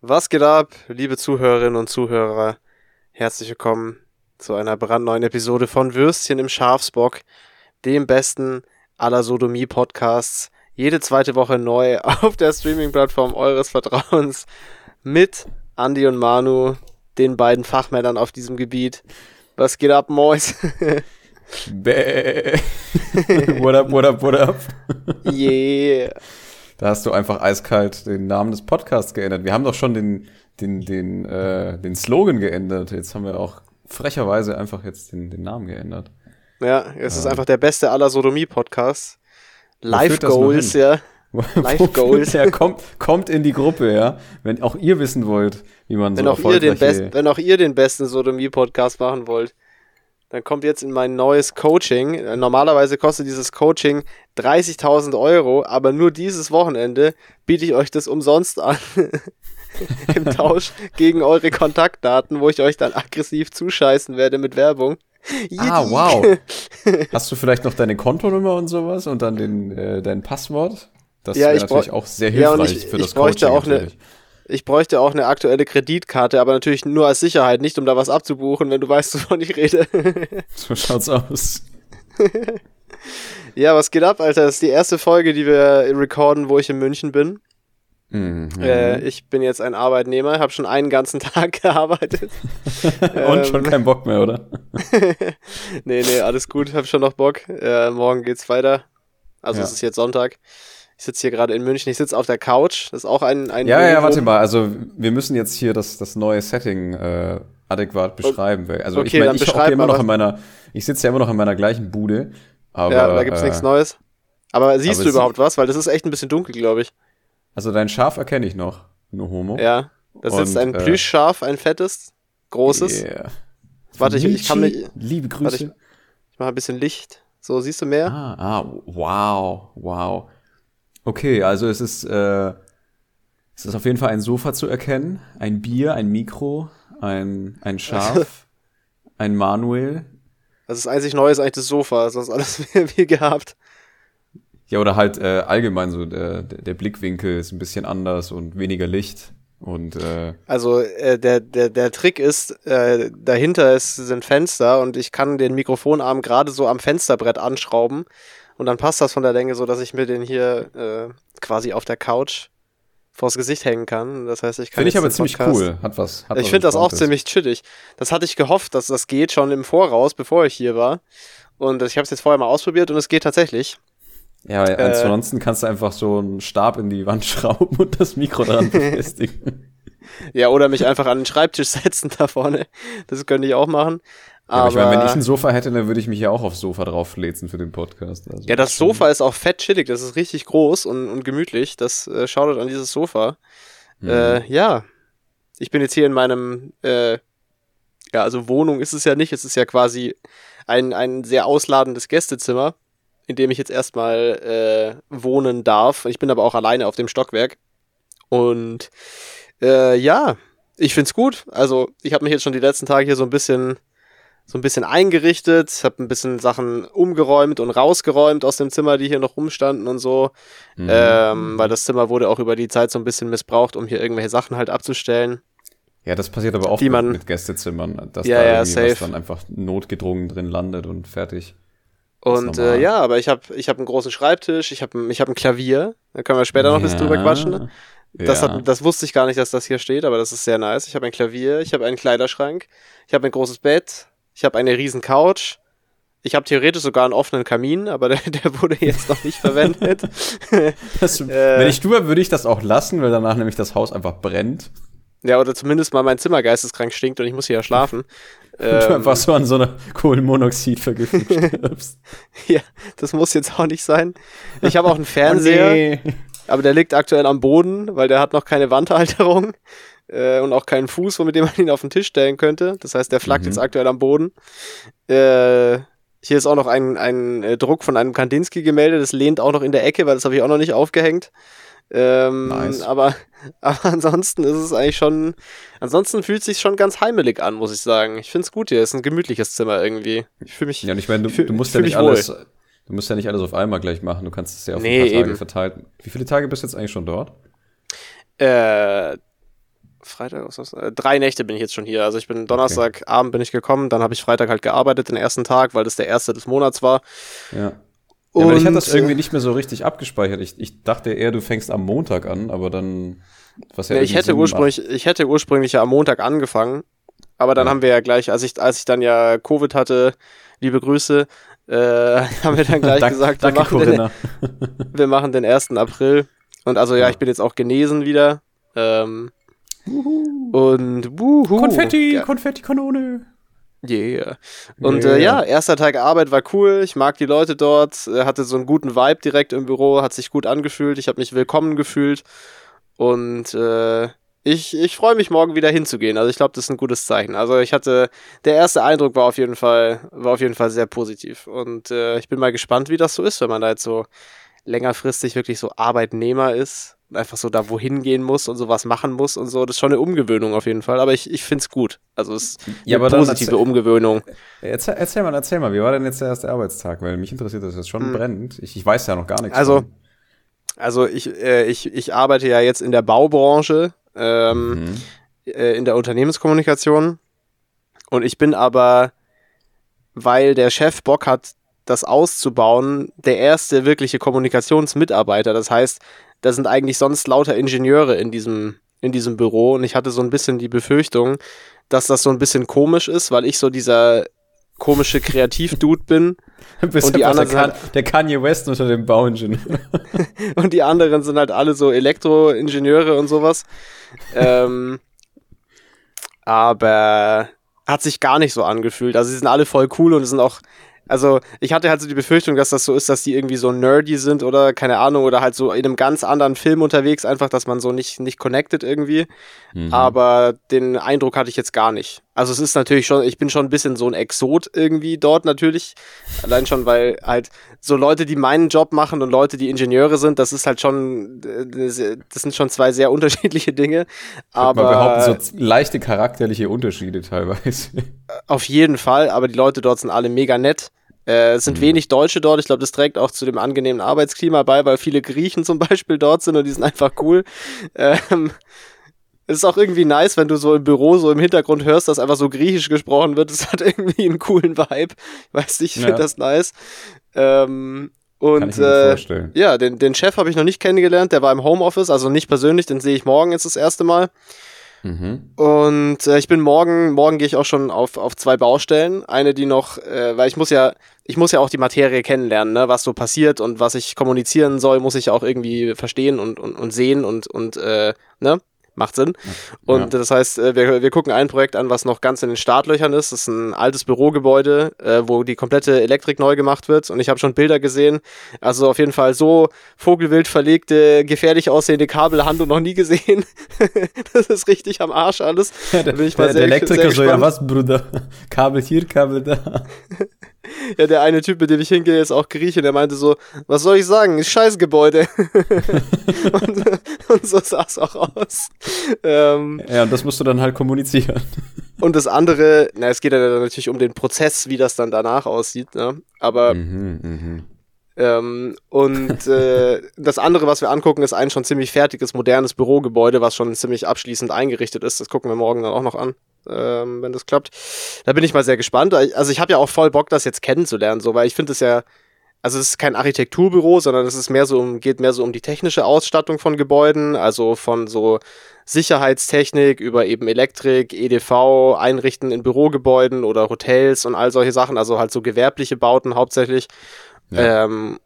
Was geht ab, liebe Zuhörerinnen und Zuhörer? Herzlich willkommen zu einer brandneuen Episode von Würstchen im Schafsbock, dem besten aller Sodomie-Podcasts. Jede zweite Woche neu auf der Streaming-Plattform eures Vertrauens mit Andy und Manu, den beiden Fachmännern auf diesem Gebiet. Was geht ab, Mois? Bäh. what up, what up, what up? Yeah. Da hast du einfach eiskalt den Namen des Podcasts geändert. Wir haben doch schon den, den, den, äh, den Slogan geändert. Jetzt haben wir auch frecherweise einfach jetzt den, den Namen geändert. Ja, es ist Ja. einfach der beste aller Sodomie-Podcasts. Life nur Goals, ja. Life führt Goals. der? Kommt, kommt in die Gruppe, ja. Wenn auch ihr wissen wollt, wie man Wenn so auch, ihr den best, wenn auch ihr den besten Sodomie-Podcast machen wollt, dann kommt jetzt in mein neues Coaching. Äh, Normalerweise kostet dieses Coaching 30.000 Euro, aber nur dieses Wochenende biete ich euch das umsonst an. Im Tausch gegen eure Kontaktdaten, wo ich euch dann aggressiv zuscheißen werde mit Werbung. Ah, wow. Hast du vielleicht noch deine Kontonummer und sowas und dann den, äh, dein Passwort? Das Ja, wäre ich natürlich auch sehr Ja, hilfreich ich- für ich das bräuchte Coaching auch eine- natürlich. Ich bräuchte auch eine aktuelle Kreditkarte, aber natürlich nur als Sicherheit, nicht um da was abzubuchen, wenn du weißt, wovon ich rede. So schaut's aus. ja, was geht ab, Alter? Das ist die erste Folge, die wir recorden, wo ich in München bin. Mhm. Äh, ich bin jetzt ein Arbeitnehmer, habe schon einen ganzen Tag gearbeitet. und schon ähm, kein Bock mehr, oder? nee, nee, alles gut, habe schon noch Bock. Äh, morgen geht's weiter. Also Ja. es ist jetzt Sonntag. Ich sitze hier gerade in München, ich sitze auf der Couch. Das ist auch ein, ein Ja, ja, Novum. warte mal. Also wir müssen jetzt hier das, das neue Setting äh, adäquat beschreiben. Also ich Okay, meine, dann ich hocke immer noch in meiner, ich sitze ja immer noch in meiner gleichen Bude. Aber, ja, da gibt's äh, nichts Neues. Aber siehst aber du überhaupt was? Weil das ist echt ein bisschen dunkel, glaube ich. Also dein Schaf erkenne ich noch. Nur Homo. Ja. Da sitzt Und, ein äh, Plüschschaf, ein fettes, großes. Yeah. Warte, ich, ich kann mich. Liebe Warte, Grüße. Ich mache ein bisschen Licht. So, siehst du mehr? Ah, ah, wow, wow. Okay, also es ist, äh, es ist auf jeden Fall ein Sofa zu erkennen, ein Bier, ein Mikro, ein, ein Schaf, ein Manuel. Also das einzig Neue ist eigentlich das Sofa, sonst alles wie, gehabt. Ja, oder halt äh, allgemein so der, der der Blickwinkel ist ein bisschen anders und weniger Licht. Und äh, Also äh, der, der, der Trick ist, äh, dahinter ist, sind Fenster und ich kann den Mikrofonarm gerade so am Fensterbrett anschrauben und dann passt das von der Länge so, dass ich mir den hier äh, quasi auf der Couch vors Gesicht hängen kann. Das heißt, ich kann finde ich aber ziemlich Podcast- cool. Hat was. Hat Ich finde das auch Entspanntes. ziemlich chillig. Das hatte ich gehofft, dass das geht schon im Voraus, bevor ich hier war. Und ich habe es jetzt vorher mal ausprobiert und es geht tatsächlich. Ja, äh, ansonsten kannst du einfach so einen Stab in die Wand schrauben und das Mikro dran befestigen. Ja, oder mich einfach an den Schreibtisch setzen da vorne. Das könnte ich auch machen. Ja, aber Aber, ich meine, wenn ich ein Sofa hätte, dann würde ich mich ja auch aufs Sofa drauflezen für den Podcast. Also ja, das Sofa ist auch fett chillig. Das ist richtig groß und, und gemütlich. Das äh, schaut an dieses Sofa. Mhm. Äh, ja. Ich bin jetzt hier in meinem, äh, ja, also Wohnung ist es ja nicht. Es ist ja quasi ein, ein sehr ausladendes Gästezimmer, in dem ich jetzt erstmal äh, wohnen darf. Ich bin aber auch alleine auf dem Stockwerk. Und äh, ja, ich find's gut. Also ich habe mich jetzt schon die letzten Tage hier so ein bisschen so ein bisschen eingerichtet, habe ein bisschen Sachen umgeräumt und rausgeräumt aus dem Zimmer, die hier noch rumstanden und so. Mhm. Ähm, weil das Zimmer wurde auch über die Zeit so ein bisschen missbraucht, um hier irgendwelche Sachen halt abzustellen. ja, das passiert aber auch man- mit, mit Gästezimmern, dass Ja, da ja, irgendwie safe. was dann einfach notgedrungen drin landet und fertig. Und äh, ja, aber ich habe ich hab einen großen Schreibtisch, ich habe ich hab ein Klavier, da können wir später noch ein bisschen drüber quatschen. ne? Das, ja. hat, das wusste ich gar nicht, dass das hier steht, aber das ist sehr nice. Ich habe ein Klavier, ich habe einen Kleiderschrank, ich habe ein großes Bett, ich habe eine riesen Couch. Ich habe theoretisch sogar einen offenen Kamin, aber der, der wurde jetzt noch nicht verwendet. das, äh, wenn ich du wäre, würde ich das auch lassen, weil danach nämlich das Haus einfach brennt. ja, oder zumindest mal mein Zimmer geisteskrank stinkt und ich muss hier ja schlafen. Und du Ähm, einfach so an so einer Kohlenmonoxidvergiftung stirbst. ja, das muss jetzt auch nicht sein. Ich habe auch einen Fernseher. Oh, nee. Aber der liegt aktuell am Boden, weil der hat noch keine Wandhalterung äh, und auch keinen Fuß, womit man ihn auf den Tisch stellen könnte. Das heißt, der flackt Mhm. jetzt aktuell am Boden. Äh, hier ist auch noch ein, ein äh, Druck von einem Kandinsky-Gemälde, das lehnt auch noch in der Ecke, weil das habe ich auch noch nicht aufgehängt. Ähm, Nice. aber, aber ansonsten ist es eigentlich schon, ansonsten fühlt es sich schon ganz heimelig an, muss ich sagen. Ich finde es gut hier, es ist ein gemütliches Zimmer irgendwie. Ich fühle mich, Ja, und ich meine, du, fühl- du musst ja nicht wohl. alles, du musst ja nicht alles auf einmal gleich machen. Du kannst es ja auf Nee, ein paar Tage eben. verteilt. Wie viele Tage bist du jetzt eigentlich schon dort? äh, Freitag, was ist das? Äh, drei Nächte bin ich jetzt schon hier. Also ich bin Donnerstagabend bin ich gekommen, dann habe ich Freitag halt gearbeitet, den ersten Tag, weil das der erste des Monats war. Ja. Ja, aber ich hatte das irgendwie nicht mehr so richtig abgespeichert. Ich, ich dachte eher, du fängst am Montag an, aber dann. Was ja, ja ich hätte ursprünglich, macht. ich hätte ursprünglich ja am Montag angefangen, aber dann ja. haben wir ja gleich, als ich, als ich dann ja Covid hatte, liebe Grüße, äh, haben wir dann gleich gesagt, wir, machen den, wir machen den 1. April. Und also ja, ich bin jetzt auch genesen wieder. Ähm, und wuhu, Konfetti, ja. Konfetti-Kanone. Yeah. Und yeah. Äh, ja, erster Tag Arbeit war cool. Ich mag die Leute dort. Hatte so einen guten Vibe direkt im Büro, hat sich gut angefühlt. Ich habe mich willkommen gefühlt. Und äh, ich, ich freue mich morgen wieder hinzugehen. Also ich glaube, das ist ein gutes Zeichen. Also ich hatte, der erste Eindruck war auf jeden Fall, war auf jeden Fall sehr positiv. Und äh, ich bin mal gespannt, wie das so ist, wenn man da jetzt so längerfristig wirklich so Arbeitnehmer ist einfach so da wohin gehen muss und sowas machen muss und so. Das ist schon eine Umgewöhnung auf jeden Fall, aber ich, ich finde es gut. Also es ist ja, eine positive erzähl, Umgewöhnung. Erzähl, erzähl, mal, erzähl mal, wie war denn jetzt der erste Arbeitstag? Weil mich interessiert das jetzt schon hm. brennend. Ich, ich weiß ja noch gar nichts. Also, also ich, äh, ich, ich arbeite ja jetzt in der Baubranche, ähm, mhm. äh, in der Unternehmenskommunikation und ich bin aber, weil der Chef Bock hat, das auszubauen, der erste wirkliche Kommunikationsmitarbeiter. Das heißt, da sind eigentlich sonst lauter Ingenieure in diesem, in diesem Büro und ich hatte so ein bisschen die Befürchtung, dass das so ein bisschen komisch ist, weil ich so dieser komische Kreativdude bin. und die anderen der, halt, der Kanye West unter dem Bauingenieur. und die anderen sind halt alle so Elektroingenieure und sowas. ähm, aber hat sich gar nicht so angefühlt. Also sie sind alle voll cool und sind auch also ich hatte halt so die Befürchtung, dass das so ist, dass die irgendwie so nerdy sind oder keine Ahnung oder halt so in einem ganz anderen Film unterwegs, einfach, dass man so nicht, nicht connected irgendwie. Mhm. Aber den Eindruck hatte ich jetzt gar nicht. Also es ist natürlich schon, ich bin schon ein bisschen so ein Exot irgendwie dort natürlich. Allein schon, weil halt so Leute, die meinen Job machen und Leute, die Ingenieure sind, das ist halt schon, das sind schon zwei sehr unterschiedliche Dinge. Aber man behaupten, so leichte charakterliche Unterschiede teilweise. Auf jeden Fall, aber die Leute dort sind alle mega nett. Äh, es sind mhm. wenig Deutsche dort. Ich glaube, das trägt auch zu dem angenehmen Arbeitsklima bei, weil viele Griechen zum Beispiel dort sind und die sind einfach cool. Ähm, es ist auch irgendwie nice, wenn du so im Büro so im Hintergrund hörst, dass einfach so griechisch gesprochen wird. Es hat irgendwie einen coolen Vibe. Weiß nicht, ich finde ja. das nice. Ähm, und äh, ja, den, den Chef habe ich noch nicht kennengelernt. Der war im Homeoffice, also nicht persönlich. Den sehe ich morgen jetzt das erste Mal. Mhm. Und äh, ich bin morgen, morgen gehe ich auch schon auf, auf zwei Baustellen. Eine, die noch, äh, weil ich muss ja, ich muss ja auch die Materie kennenlernen, ne? was so passiert und was ich kommunizieren soll, muss ich auch irgendwie verstehen und, und, und sehen und, und äh, ne? Macht Sinn. Und ja. das heißt, äh, wir, wir gucken ein Projekt an, was noch ganz in den Startlöchern ist. Das ist ein altes Bürogebäude, äh, wo die komplette Elektrik neu gemacht wird. Und ich habe schon Bilder gesehen. Also auf jeden Fall so vogelwild verlegte, gefährlich aussehende Kabel haben du noch nie gesehen. das ist richtig am Arsch alles. Ja, der, der, der Elektriker so, ja was, Bruder? Kabel hier, Kabel da. ja, der eine Typ, mit dem ich hingehe, ist auch Grieche, der meinte so, was soll ich sagen, Scheißgebäude. und, und so sah es auch aus. Ähm, ja, und das musst du dann halt kommunizieren. und das andere, na, es geht ja natürlich um den Prozess, wie das dann danach aussieht, ne? Aber mhm, mh. Ähm, und äh, das andere, was wir angucken, ist ein schon ziemlich fertiges, modernes Bürogebäude, was schon ziemlich abschließend eingerichtet ist. Das gucken wir morgen dann auch noch an, ähm, wenn das klappt. Da bin ich mal sehr gespannt. Also ich habe ja auch voll Bock, das jetzt kennenzulernen, so, weil ich finde es ja, also es ist kein Architekturbüro, sondern es ist mehr so um, geht mehr so um die technische Ausstattung von Gebäuden, also von so Sicherheitstechnik über eben Elektrik, EDV, Einrichten in Bürogebäuden oder Hotels und all solche Sachen, also halt so gewerbliche Bauten hauptsächlich. Ja. Ähm,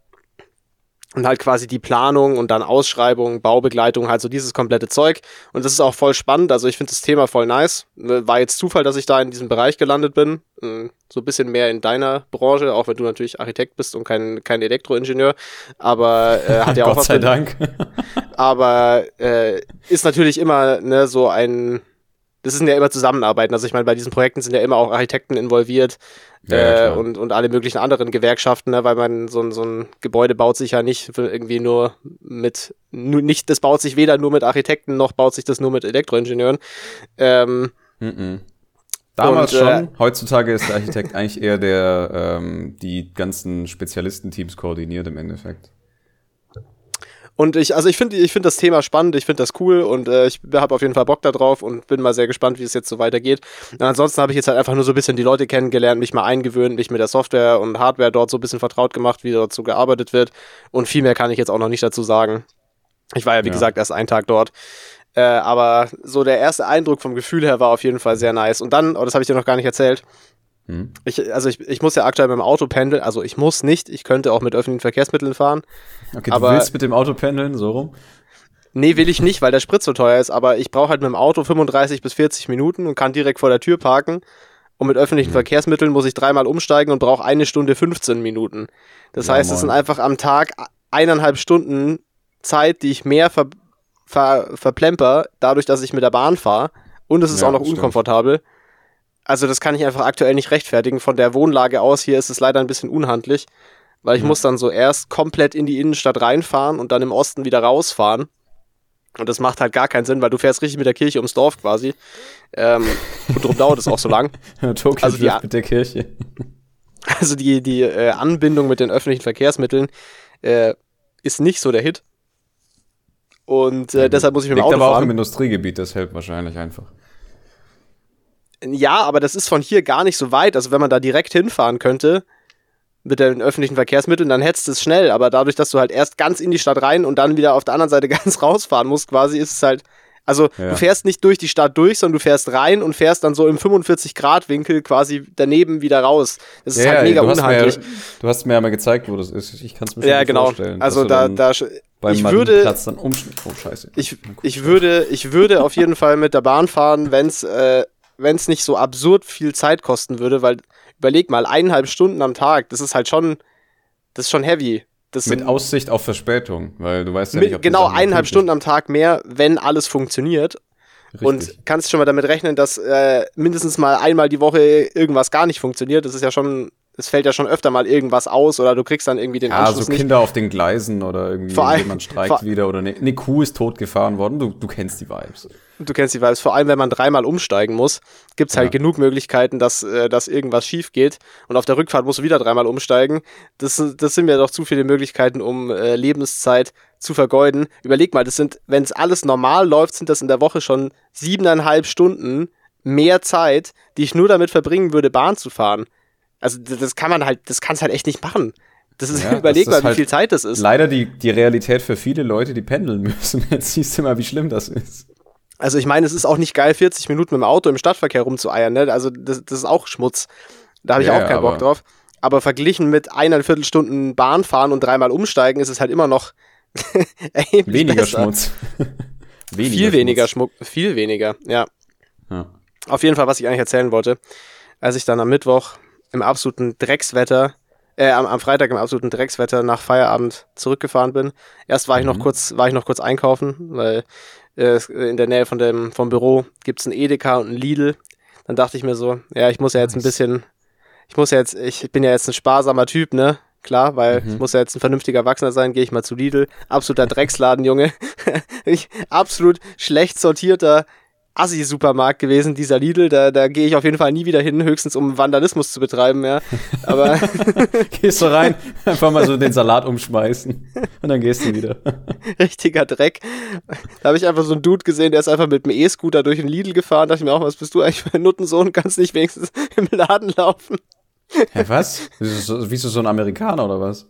und halt quasi die Planung und dann Ausschreibung, Baubegleitung, halt so dieses komplette Zeug. Und das ist auch voll spannend. Also ich finde das Thema voll nice. War jetzt Zufall, dass ich da in diesem Bereich gelandet bin. Hm, so ein bisschen mehr in deiner Branche, auch wenn du natürlich Architekt bist und kein, kein Elektroingenieur. Aber äh, hat ja auch Gott was. sei Dank. aber äh, ist natürlich immer ne, so ein das sind ja immer Zusammenarbeiten. Also ich meine, bei diesen Projekten sind ja immer auch Architekten involviert ja, äh, und, und alle möglichen anderen Gewerkschaften, ne? weil man so, ein so ein Gebäude baut sich ja nicht irgendwie nur mit, nur nicht, das baut sich weder nur mit Architekten, noch baut sich das nur mit Elektroingenieuren. Ähm, mm -mm. Damals und, schon, äh, heutzutage ist der Architekt eigentlich eher der, ähm, die ganzen Spezialistenteams koordiniert im Endeffekt. Und ich, also ich finde ich finde das Thema spannend, ich finde das cool und äh, ich habe auf jeden Fall Bock darauf und bin mal sehr gespannt, wie es jetzt so weitergeht. Und ansonsten habe ich jetzt halt einfach nur so ein bisschen die Leute kennengelernt, mich mal eingewöhnt, mich mit der Software und Hardware dort so ein bisschen vertraut gemacht, wie dort so gearbeitet wird. Und viel mehr kann ich jetzt auch noch nicht dazu sagen. Ich war ja, wie ja. gesagt, erst einen Tag dort. Äh, aber so der erste Eindruck vom Gefühl her war auf jeden Fall sehr nice. Und dann, oh, das habe ich dir noch gar nicht erzählt, hm. Ich, also ich, ich muss ja aktuell mit dem Auto pendeln, also ich muss nicht, ich könnte auch mit öffentlichen Verkehrsmitteln fahren. Okay, aber, du willst mit dem Auto pendeln, so rum? Nee, will ich nicht, weil der Sprit so teuer ist, aber ich brauche halt mit dem Auto 35 bis 40 Minuten und kann direkt vor der Tür parken. Und mit öffentlichen hm. Verkehrsmitteln muss ich dreimal umsteigen und brauche eine Stunde 15 Minuten. Das ja, heißt, es sind einfach am Tag eineinhalb Stunden Zeit, die ich mehr ver, ver, verplemper, dadurch, dass ich mit der Bahn fahre. Und es ist ja, auch noch unkomfortabel. Stimmt also das kann ich einfach aktuell nicht rechtfertigen. Von der Wohnlage aus hier ist es leider ein bisschen unhandlich, weil ich mhm. muss dann so erst komplett in die Innenstadt reinfahren und dann im Osten wieder rausfahren. Und das macht halt gar keinen Sinn, weil du fährst richtig mit der Kirche ums Dorf quasi. Ähm, und darum dauert es auch so lang. Tokio also die, mit der Kirche. Also die, die äh, Anbindung mit den öffentlichen Verkehrsmitteln äh, ist nicht so der Hit. Und äh, deshalb muss ich mit dem Auto aber fahren. auch im Industriegebiet, das hält wahrscheinlich einfach. Ja, aber das ist von hier gar nicht so weit. Also wenn man da direkt hinfahren könnte mit den öffentlichen Verkehrsmitteln, dann hättest du es schnell. Aber dadurch, dass du halt erst ganz in die Stadt rein und dann wieder auf der anderen Seite ganz rausfahren musst, quasi, ist es halt. Also ja. du fährst nicht durch die Stadt durch, sondern du fährst rein und fährst dann so im 45-Grad-Winkel quasi daneben wieder raus. Das ist ja, halt mega du unhandlich. Mir, du hast mir ja mal gezeigt, wo das ist. Ich kann es mir ja, genau. vorstellen. Also da, da ich würde. Oh, scheiße. Ich, ich, würde, ich würde auf jeden Fall mit der Bahn fahren, wenn es äh, wenn es nicht so absurd viel Zeit kosten würde, weil überleg mal, eineinhalb Stunden am Tag, das ist halt schon, das ist schon heavy. Das mit Aussicht auf Verspätung, weil du weißt ja nicht, ob Genau, eineinhalb Stunden am Tag mehr, wenn alles funktioniert. Richtig. Und kannst schon mal damit rechnen, dass äh, mindestens mal einmal die Woche irgendwas gar nicht funktioniert. Das ist ja schon es fällt ja schon öfter mal irgendwas aus oder du kriegst dann irgendwie den ja, Anschluss so Kinder nicht. auf den Gleisen oder irgendwie vor jemand streikt wieder oder eine, eine Kuh ist totgefahren worden. Du, du kennst die Vibes. Du kennst die Vibes. Vor allem, wenn man dreimal umsteigen muss, gibt's halt ja. genug Möglichkeiten, dass, äh, dass irgendwas schief geht. Und auf der Rückfahrt musst du wieder dreimal umsteigen. Das, das sind mir doch zu viele Möglichkeiten, um äh, Lebenszeit zu vergeuden. Überleg mal, das sind, wenn es alles normal läuft, sind das in der Woche schon siebeneinhalb Stunden mehr Zeit, die ich nur damit verbringen würde, Bahn zu fahren. Also das kann man halt, das kannst halt echt nicht machen. Das ist, ja, überleg mal, wie halt viel Zeit das ist. Leider die, die Realität für viele Leute, die pendeln müssen. Jetzt siehst du mal, wie schlimm das ist. Also ich meine, es ist auch nicht geil, 40 Minuten mit dem Auto im Stadtverkehr rumzueiern. Ne? Also das, das ist auch Schmutz. Da habe ich ja, auch keinen Bock drauf. Aber verglichen mit eineinviertel Stunden Bahn fahren und dreimal umsteigen, ist es halt immer noch weniger besser. Schmutz. weniger viel weniger Schmuck, viel weniger, ja. ja. Auf jeden Fall, was ich eigentlich erzählen wollte, als ich dann am Mittwoch im absoluten Dreckswetter, äh, am, am Freitag im absoluten Dreckswetter nach Feierabend zurückgefahren bin. Erst war ich noch mhm. kurz, war ich noch kurz einkaufen, weil äh, in der Nähe von dem, vom Büro gibt's ein Edeka und ein Lidl. Dann dachte ich mir so, ja, ich muss ja jetzt ein bisschen, ich muss ja jetzt, ich bin ja jetzt ein sparsamer Typ, ne? Klar, weil mhm. ich muss ja jetzt ein vernünftiger Erwachsener sein, gehe ich mal zu Lidl. Absoluter Drecksladen, Junge. absolut schlecht sortierter Assi-Supermarkt gewesen, dieser Lidl. Da, da gehe ich auf jeden Fall nie wieder hin, höchstens um Vandalismus zu betreiben, ja. Aber. gehst du rein, einfach mal so den Salat umschmeißen und dann gehst du wieder. Richtiger Dreck. Da habe ich einfach so einen Dude gesehen, der ist einfach mit dem E-Scooter durch den Lidl gefahren. Da dachte ich mir auch, was bist du eigentlich für ein Nuttensohn? Kannst nicht wenigstens im Laden laufen. Hä, was? Wie so, wie so ein Amerikaner oder was?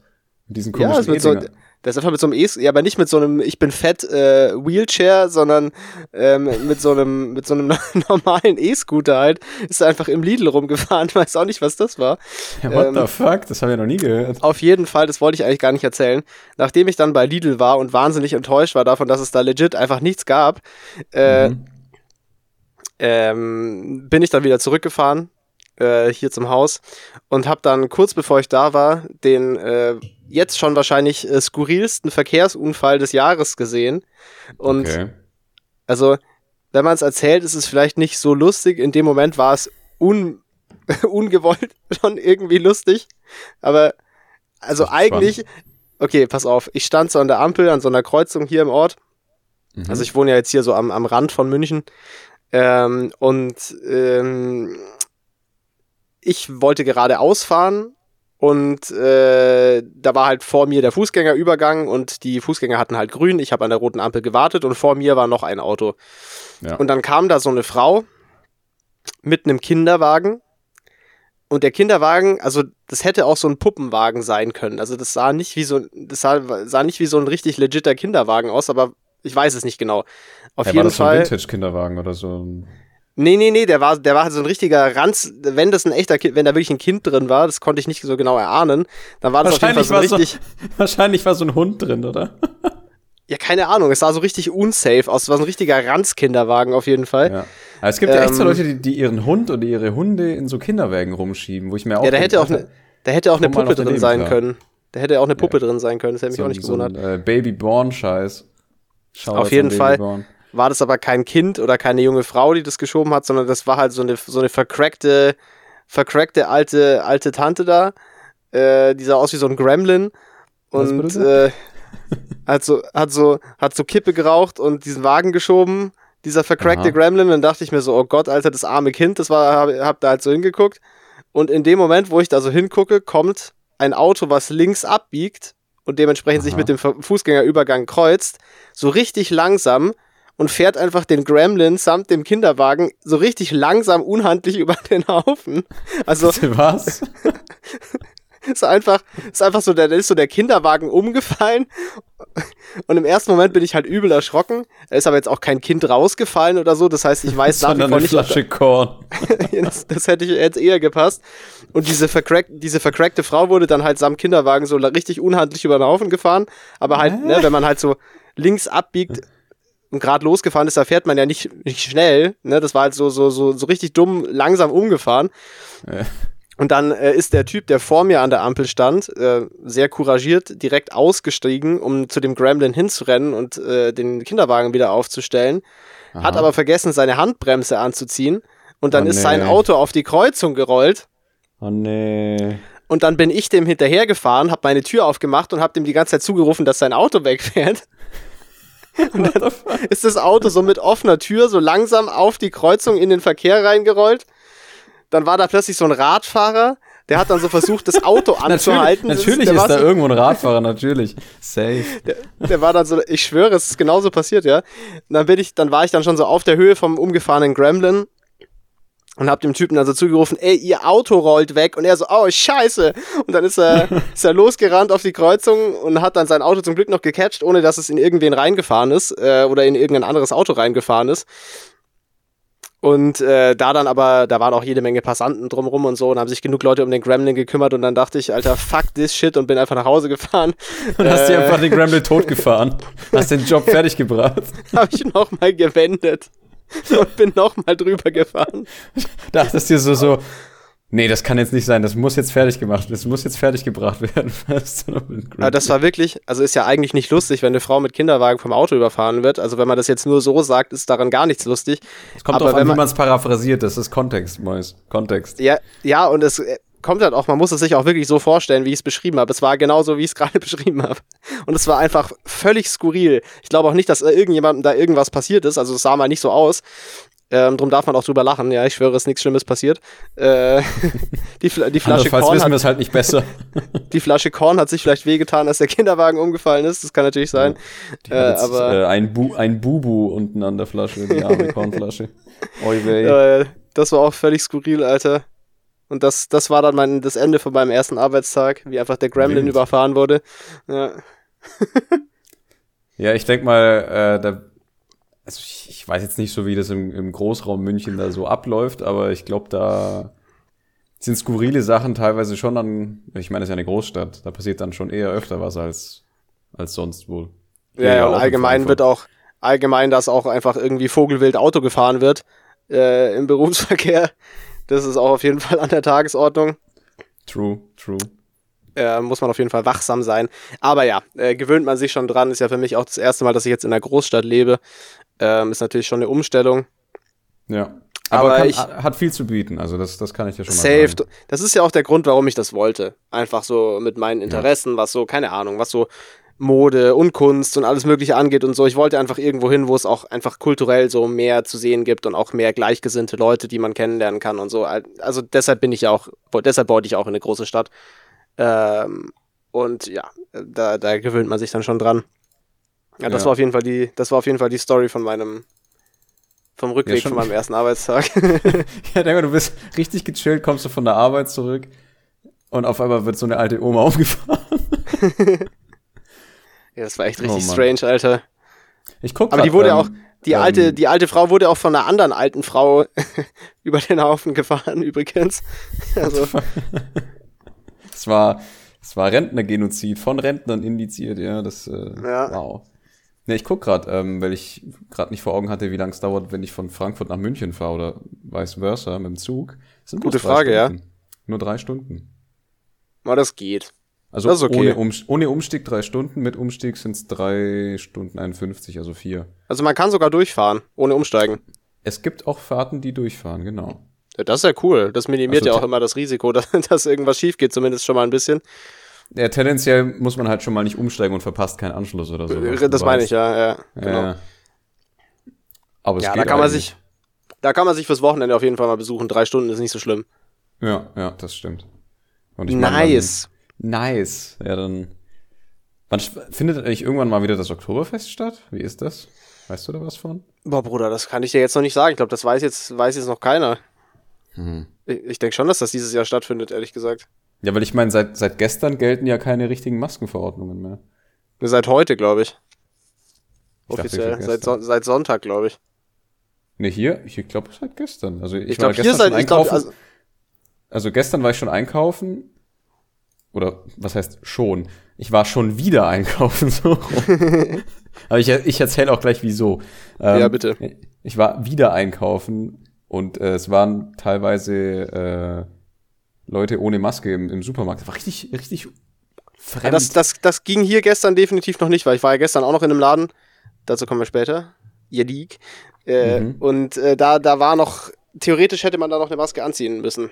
Mit diesen komischen ja, der ist einfach mit so einem E, ja, aber nicht mit so einem Ich bin fett äh, Wheelchair, sondern ähm, mit so einem mit so einem normalen E-Scooter halt. Ist einfach im Lidl rumgefahren. Ich weiß auch nicht, was das war. Ja, what ähm, the fuck? Das haben wir noch nie gehört. Auf jeden Fall, das wollte ich eigentlich gar nicht erzählen. Nachdem ich dann bei Lidl war und wahnsinnig enttäuscht war davon, dass es da legit einfach nichts gab, äh, mhm. ähm, bin ich dann wieder zurückgefahren äh, hier zum Haus und habe dann kurz bevor ich da war den äh, jetzt schon wahrscheinlich äh, skurrilsten Verkehrsunfall des Jahres gesehen. Und okay. also, wenn man es erzählt, ist es vielleicht nicht so lustig. In dem Moment war es un ungewollt schon irgendwie lustig. Aber also eigentlich, spannend. okay, pass auf, ich stand so an der Ampel an so einer Kreuzung hier im Ort. Mhm. Also ich wohne ja jetzt hier so am, am Rand von München. Ähm, und ähm, ich wollte gerade ausfahren Und äh, da war halt vor mir der Fußgängerübergang und die Fußgänger hatten halt grün. Ich habe an der roten Ampel gewartet und vor mir war noch ein Auto. Ja. Und dann kam da so eine Frau mit einem Kinderwagen. Und der Kinderwagen, also das hätte auch so ein Puppenwagen sein können. Also das sah nicht wie so, das sah, sah nicht wie so ein richtig legitter Kinderwagen aus, aber ich weiß es nicht genau. Auf Ja, war jeden das so ein Fall. Vintage-Kinderwagen oder so? Nee, nee, nee, der war, der war halt so ein richtiger Ranz, wenn das ein echter Kind, wenn da wirklich ein Kind drin war, das konnte ich nicht so genau erahnen, dann war das auf jeden Fall Wahrscheinlich so richtig, so, wahrscheinlich war so ein Hund drin, oder? ja, keine Ahnung, es sah so richtig unsafe aus, es war so ein richtiger Ranz-Kinderwagen auf jeden Fall. Ja. Aber es gibt ja echt so Ähm, Leute, die, die ihren Hund oder ihre Hunde in so Kinderwägen rumschieben, wo ich mir auch Ja, da hätte auch ne, da hätte auch eine Puppe drin sein klar. können. Da hätte auch eine Puppe drin sein können, das hätte mich so auch nicht so gewundert. ein äh, Baby-Born-Scheiß. Shoutouts Auf jeden Fall. Babyborn. War das aber kein Kind oder keine junge Frau, die das geschoben hat, sondern das war halt so eine, so eine vercrackte, vercrackte alte, alte Tante da. Äh, die sah aus wie so ein Gremlin. Und äh, hat, so, hat, so, hat so Kippe geraucht und diesen Wagen geschoben, dieser vercrackte Aha. Gremlin. Dann dachte ich mir so, oh Gott, Alter, das arme Kind, das war, hab, hab da halt so hingeguckt. Und in dem Moment, wo ich da so hingucke, kommt ein Auto, was links abbiegt und dementsprechend sich Aha. mit dem Fußgängerübergang kreuzt, so richtig langsam und fährt einfach den Gremlin samt dem Kinderwagen so richtig langsam unhandlich über den Haufen. Also Was? ist einfach, ist einfach so, da ist so der Kinderwagen umgefallen. Und im ersten Moment bin ich halt übel erschrocken. Da ist aber jetzt auch kein Kind rausgefallen oder so. Das heißt, ich weiß nach wie vor nicht. Flasche Korn. das, das hätte ich jetzt eher gepasst. Und diese, vercrack, diese vercrackte Frau wurde dann halt samt Kinderwagen so richtig unhandlich über den Haufen gefahren. Aber halt, ne, wenn man halt so links abbiegt gerade losgefahren ist, da fährt man ja nicht, nicht schnell. Ne? Das war halt so, so, so, so richtig dumm langsam umgefahren. Ja. Und dann äh, ist der Typ, der vor mir an der Ampel stand, äh, sehr couragiert, direkt ausgestiegen, um zu dem Gremlin hinzurennen und äh, den Kinderwagen wieder aufzustellen. Hat Aha. aber vergessen, seine Handbremse anzuziehen. Und dann Oh, ist sein nee. Auto auf die Kreuzung gerollt. Oh nee. Und dann bin ich dem hinterhergefahren, habe meine Tür aufgemacht und habe dem die ganze Zeit zugerufen, dass sein Auto wegfährt. Und dann ist das Auto so mit offener Tür so langsam auf die Kreuzung in den Verkehr reingerollt. Dann war da plötzlich so ein Radfahrer, der hat dann so versucht, das Auto anzuhalten. Natürlich, natürlich ist war da so, irgendwo ein Radfahrer, natürlich. Safe. der, der war dann so, ich schwöre, es ist genauso passiert, ja. Und dann bin ich, dann war ich dann schon so auf der Höhe vom umgefahrenen Gremlin und hab dem Typen dann so zugerufen, ey, ihr Auto rollt weg und er so, oh, scheiße. Und dann ist er, ist er losgerannt auf die Kreuzung und hat dann sein Auto zum Glück noch gecatcht, ohne dass es in irgendwen reingefahren ist äh, oder in irgendein anderes Auto reingefahren ist. Und äh, da dann aber, da waren auch jede Menge Passanten drumrum und so und haben sich genug Leute um den Gremlin gekümmert und dann dachte ich, Alter, fuck this shit und bin einfach nach Hause gefahren. Und hast dir Äh, einfach den Gremlin totgefahren. Hast den Job fertig gebracht. habe ich nochmal gewendet und bin nochmal drüber gefahren. Dachtest dir so, so, nee, das kann jetzt nicht sein, das muss jetzt fertig gemacht, das muss jetzt fertig gebracht werden. Aber das war wirklich, also ist ja eigentlich nicht lustig, wenn eine Frau mit Kinderwagen vom Auto überfahren wird. Also wenn man das jetzt nur so sagt, ist daran gar nichts lustig. Es kommt aber drauf wenn an, wie man- man es paraphrasiert, das ist Kontext, Mois. Kontext. Ja, ja, und es äh, kommt halt auch, man muss es sich auch wirklich so vorstellen, wie ich es beschrieben habe. Es war genauso, wie ich es gerade beschrieben habe. Und es war einfach völlig skurril. Ich glaube auch nicht, dass irgendjemandem da irgendwas passiert ist. Also es sah mal nicht so aus. Ähm, drum darf man auch drüber lachen. Ja, ich schwöre, es ist nichts Schlimmes passiert. Äh, die, Fla die, Flasche Korn wissen wir hat, es halt nicht besser. die Flasche Korn hat sich vielleicht wehgetan, als der Kinderwagen umgefallen ist. Das kann natürlich sein. Äh, aber- äh, ein, Bu ein Bubu unten an der Flasche, die arme Kornflasche. Oi weh. Äh, das war auch völlig skurril, Alter. Und das, das war dann mein, das Ende von meinem ersten Arbeitstag, wie einfach der Gremlin Wild. überfahren wurde. Ja. Ja, ich denk mal, äh, da, also ich, ich weiß jetzt nicht so, wie das im, im Großraum München da so abläuft, aber ich glaube, da sind skurrile Sachen teilweise schon an, ich meine, es ist ja eine Großstadt, da passiert dann schon eher öfter was als, als sonst wohl. Ja, ja, auch und in allgemein wird auch, allgemein, dass auch einfach irgendwie vogelwild Auto gefahren wird äh, im Berufsverkehr. Das ist auch auf jeden Fall an der Tagesordnung. True, true. Äh, muss man auf jeden Fall wachsam sein. Aber ja, äh, gewöhnt man sich schon dran. Ist ja für mich auch das erste Mal, dass ich jetzt in einer Großstadt lebe. Ähm, ist natürlich schon eine Umstellung. Ja. Aber Aber kann, ich- hat viel zu bieten, also das, das kann ich dir schon mal Safe. sagen. Das ist ja auch der Grund, warum ich das wollte. Einfach so mit meinen Interessen, was so, keine Ahnung, was so Mode und Kunst und alles Mögliche angeht und so. Ich wollte einfach irgendwo hin, wo es auch einfach kulturell so mehr zu sehen gibt und auch mehr gleichgesinnte Leute, die man kennenlernen kann und so. Also deshalb bin ich ja auch, deshalb wollte ich auch in eine große Stadt. Ähm, und ja, da, da gewöhnt man sich dann schon dran. Ja, das Ja. war auf jeden Fall die, das war auf jeden Fall die Story von meinem, vom Rückweg schon- von meinem ersten Arbeitstag. Ja, denk mal, du bist richtig gechillt, kommst du von der Arbeit zurück und auf einmal wird so eine alte Oma aufgefahren. ja, das war echt Oh richtig Mann. strange, Alter. Ich guck Aber die wurde ähm, auch, die ähm, alte, die alte Frau wurde auch von einer anderen alten Frau über den Haufen gefahren, übrigens. Also, Es war, es war Rentnergenozid, von Rentnern indiziert, ja, das, äh, Ja. wow. Ne, ich guck grad, ähm, weil ich gerade nicht vor Augen hatte, wie lange es dauert, wenn ich von Frankfurt nach München fahre oder vice versa mit dem Zug. Das sind Gute Frage, ja. Stunden. Nur drei Stunden. aber das geht. Also okay. ohne, um, ohne Umstieg drei Stunden, mit Umstieg sind es drei Stunden 51, also vier. Also man kann sogar durchfahren, ohne umsteigen. Es gibt auch Fahrten, die durchfahren, genau. Ja, das ist ja cool. Das minimiert Also ja auch immer das Risiko, dass, dass irgendwas schief geht, zumindest schon mal ein bisschen. Ja, tendenziell muss man halt schon mal nicht umsteigen und verpasst keinen Anschluss oder so. Äh, das meine ich, ja. ja genau. Ja. Aber es Ja, geht da kann man sich, da kann man sich fürs Wochenende auf jeden Fall mal besuchen. Drei Stunden ist nicht so schlimm. Ja, ja, das stimmt. Und ich mein, nice. Nice. Ja, dann. Wann findet eigentlich irgendwann mal wieder das Oktoberfest statt? Wie ist das? Weißt du da was von? Boah, Bruder, das kann ich dir jetzt noch nicht sagen. Ich glaube, das weiß jetzt, weiß jetzt noch keiner. Mhm. Ich, ich denke schon, dass das dieses Jahr stattfindet, ehrlich gesagt. Ja, weil ich meine, seit, seit gestern gelten ja keine richtigen Maskenverordnungen mehr. Seit heute, glaube ich. Ich dachte, Offiziell. seit Seit. Son seit Sonntag, glaube ich. Ne, hier, ich glaube seit gestern. Also ich, Ich, glaube, hier seit, ich einkaufen. also, Also gestern war ich schon einkaufen. Oder was heißt schon? Ich war schon wieder einkaufen. So. Aber ich, ich erzähle auch gleich wieso. Ähm, Ja, bitte. Ich war wieder einkaufen und äh, es waren teilweise äh, Leute ohne Maske im, im Supermarkt. Das war richtig, richtig ja, fremd. das, das, das ging hier gestern definitiv noch nicht, weil ich war ja gestern auch noch in einem Laden. Dazu kommen wir später. Ihr League. Äh, Mhm. Und äh, da, da war noch, theoretisch hätte man da noch eine Maske anziehen müssen.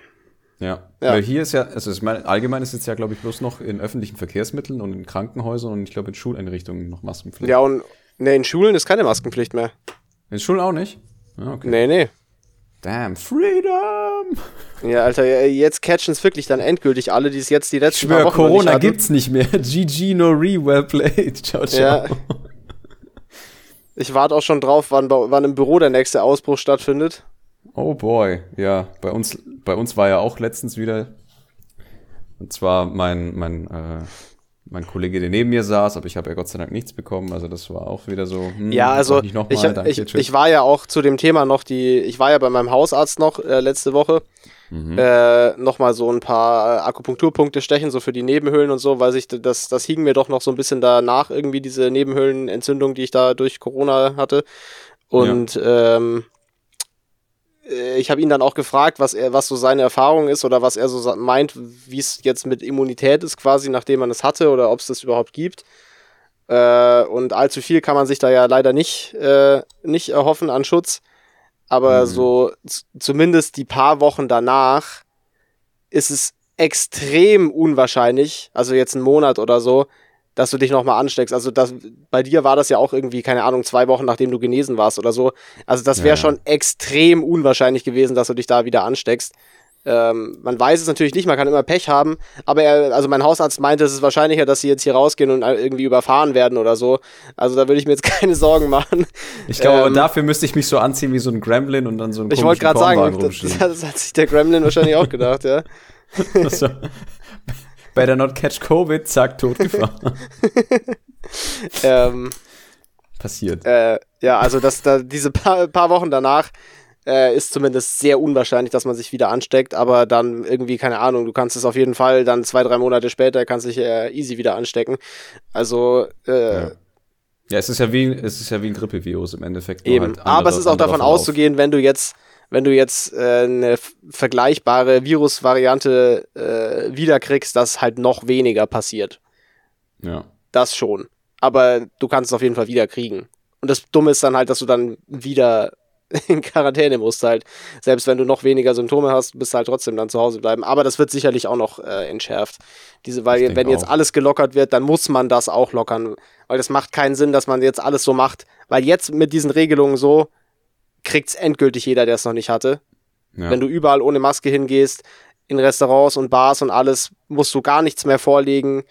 Ja. Ja. Weil hier ist ja, also ich meine, allgemein ist jetzt ja, glaube ich, bloß noch in öffentlichen Verkehrsmitteln und in Krankenhäusern und ich glaube in Schuleinrichtungen noch Maskenpflicht. Ja, und ne, in Schulen ist keine Maskenpflicht mehr. In Schulen auch nicht? Ah, okay. Nee, nee. Damn, Freedom! Ja, Alter, jetzt catchen es wirklich dann endgültig alle, die es jetzt die Ich letzten paar schwör, Wochen Corona nicht gibt's nicht mehr. GG, no re, well played. Ciao, ciao. Ja. Ich warte auch schon drauf, wann, wann im Büro der nächste Ausbruch stattfindet. Oh boy, ja, bei uns, bei uns war ja auch letztens wieder, und zwar mein, mein, äh, mein Kollege, der neben mir saß, aber ich habe ja Gott sei Dank nichts bekommen, also das war auch wieder so, hm, Ja, also ich, mal, danke, ich, ich war ja auch zu dem Thema noch die, ich war ja bei meinem Hausarzt noch äh, letzte Woche, Mhm. äh, noch mal so ein paar äh, Akupunkturpunkte stechen, so für die Nebenhöhlen und so, weil sich das, das hing mir doch noch so ein bisschen danach irgendwie diese Nebenhöhlenentzündung, die ich da durch Corona hatte. Und ähm, äh, ich habe ihn dann auch gefragt, was er, was so seine Erfahrung ist oder was er so meint, wie es jetzt mit Immunität ist, quasi nachdem man es hatte oder ob es das überhaupt gibt. Äh, und allzu viel kann man sich da ja leider nicht, äh, nicht erhoffen an Schutz. Aber Mhm. so zumindest die paar Wochen danach ist es extrem unwahrscheinlich, also jetzt einen Monat oder so, dass du dich nochmal ansteckst. Also das, bei dir war das ja auch irgendwie, keine Ahnung, zwei Wochen nachdem du genesen warst oder so. Also das wäre Ja, schon extrem unwahrscheinlich gewesen, dass du dich da wieder ansteckst. Ähm, man weiß es natürlich nicht, man kann immer Pech haben, aber er, also mein Hausarzt meinte, es ist wahrscheinlicher, dass sie jetzt hier rausgehen und irgendwie überfahren werden oder so. Also da würde ich mir jetzt keine Sorgen machen. Ich glaube, ähm, dafür müsste ich mich so anziehen wie so ein Gremlin und dann so einen Ich wollte gerade sagen, das, das hat sich der Gremlin wahrscheinlich auch gedacht, ja. so. Better not catch Covid, zack, totgefahren. ähm, Passiert. äh, ja, also dass da diese paar, paar Wochen danach äh, ist zumindest sehr unwahrscheinlich, dass man sich wieder ansteckt, aber dann irgendwie, keine Ahnung, du kannst es auf jeden Fall dann zwei, drei Monate später kannst dich äh, easy wieder anstecken. Also äh, Ja. Ja, es ist ja wie, es ist ja wie ein Grippevirus im Endeffekt. Eben. halt Aber es ist auch davon auszugehen, wenn du jetzt, wenn du jetzt äh, eine vergleichbare Virusvariante äh, wiederkriegst, dass halt noch weniger passiert. Ja. Das schon. Aber du kannst es auf jeden Fall wieder kriegen. Und das Dumme ist dann halt, dass du dann wieder in Quarantäne musst halt. Selbst wenn du noch weniger Symptome hast, bist du halt trotzdem dann zu Hause bleiben. Aber das wird sicherlich auch noch äh, entschärft. Diese, weil wenn jetzt auch. alles gelockert wird, dann muss man das auch lockern. Weil das macht keinen Sinn, dass man jetzt alles so macht. Weil jetzt mit diesen Regelungen so kriegt's endgültig jeder, der es noch nicht hatte. ja. Wenn du überall ohne Maske hingehst, in Restaurants und Bars und alles musst du gar nichts mehr vorlegen.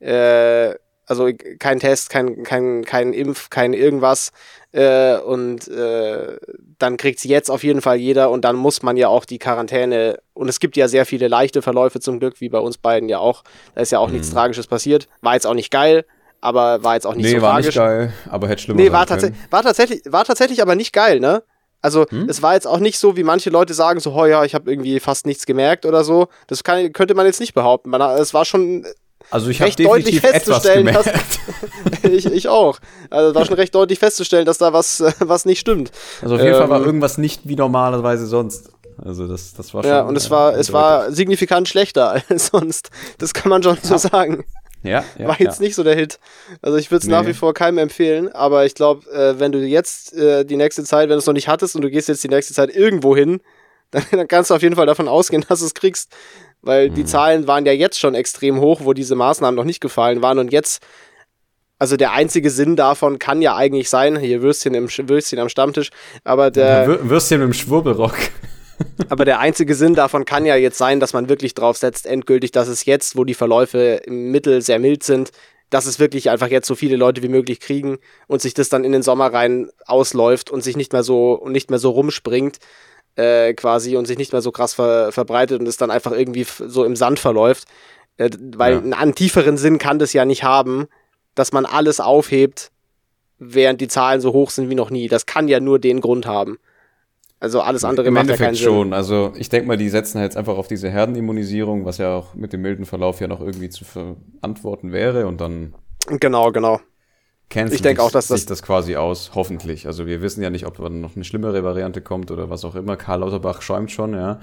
Äh, also kein Test, kein, kein, kein Impf, kein irgendwas. Äh, und äh, dann kriegt sie jetzt auf jeden Fall jeder und dann muss man ja auch die Quarantäne. Und es gibt ja sehr viele leichte Verläufe zum Glück, wie bei uns beiden ja auch. Da ist ja auch mhm. nichts Tragisches passiert. War jetzt auch nicht geil, aber war jetzt auch nicht nee, so war tragisch. Nicht geil, aber hätte schlimmer nee, war, tats war tatsächlich, war tatsächlich aber nicht geil, ne? Also hm? es war jetzt auch nicht so, wie manche Leute sagen, so, oh ja, ich habe irgendwie fast nichts gemerkt oder so. Das kann, könnte man jetzt nicht behaupten. Man, es war schon also ich definitiv etwas gemerkt. Dass, ich, ich auch. Also war schon recht deutlich festzustellen, dass da was, was nicht stimmt. Also auf jeden ähm, Fall war ähm, irgendwas nicht wie normalerweise sonst. Also das, das war schon. Ja, und es war, es war signifikant schlechter als sonst. Das kann man schon ja. so sagen. Ja, ja war jetzt ja. nicht so der Hit. Also ich würde es nee. nach wie vor keinem empfehlen, aber ich glaube, äh, wenn du jetzt äh, die nächste Zeit, wenn du es noch nicht hattest und du gehst jetzt die nächste Zeit irgendwo hin, dann, dann kannst du auf jeden Fall davon ausgehen, dass du es kriegst weil mhm. die Zahlen waren ja jetzt schon extrem hoch, wo diese Maßnahmen noch nicht gefallen waren und jetzt also der einzige Sinn davon kann ja eigentlich sein, hier Würstchen im Würstchen am Stammtisch, aber der Würstchen im Schwurbelrock. Aber der einzige Sinn davon kann ja jetzt sein, dass man wirklich drauf setzt, endgültig, dass es jetzt, wo die Verläufe im Mittel sehr mild sind, dass es wirklich einfach jetzt so viele Leute wie möglich kriegen und sich das dann in den Sommer rein ausläuft und sich nicht mehr so und nicht mehr so rumspringt äh, quasi und sich nicht mehr so krass ver verbreitet und es dann einfach irgendwie so im Sand verläuft. Äh, weil ja. einen tieferen Sinn kann das ja nicht haben, dass man alles aufhebt, während die Zahlen so hoch sind wie noch nie. Das kann ja nur den Grund haben. Also alles andere Im macht Endeffekt ja keinen schon. Sinn. Also ich denke mal, die setzen jetzt einfach auf diese Herdenimmunisierung, was ja auch mit dem milden Verlauf ja noch irgendwie zu verantworten wäre und dann. Genau, genau. Cancel ich denke auch, dass das sich das quasi aus, hoffentlich. Also wir wissen ja nicht, ob dann noch eine schlimmere Variante kommt oder was auch immer. Karl Lauterbach schäumt schon, ja.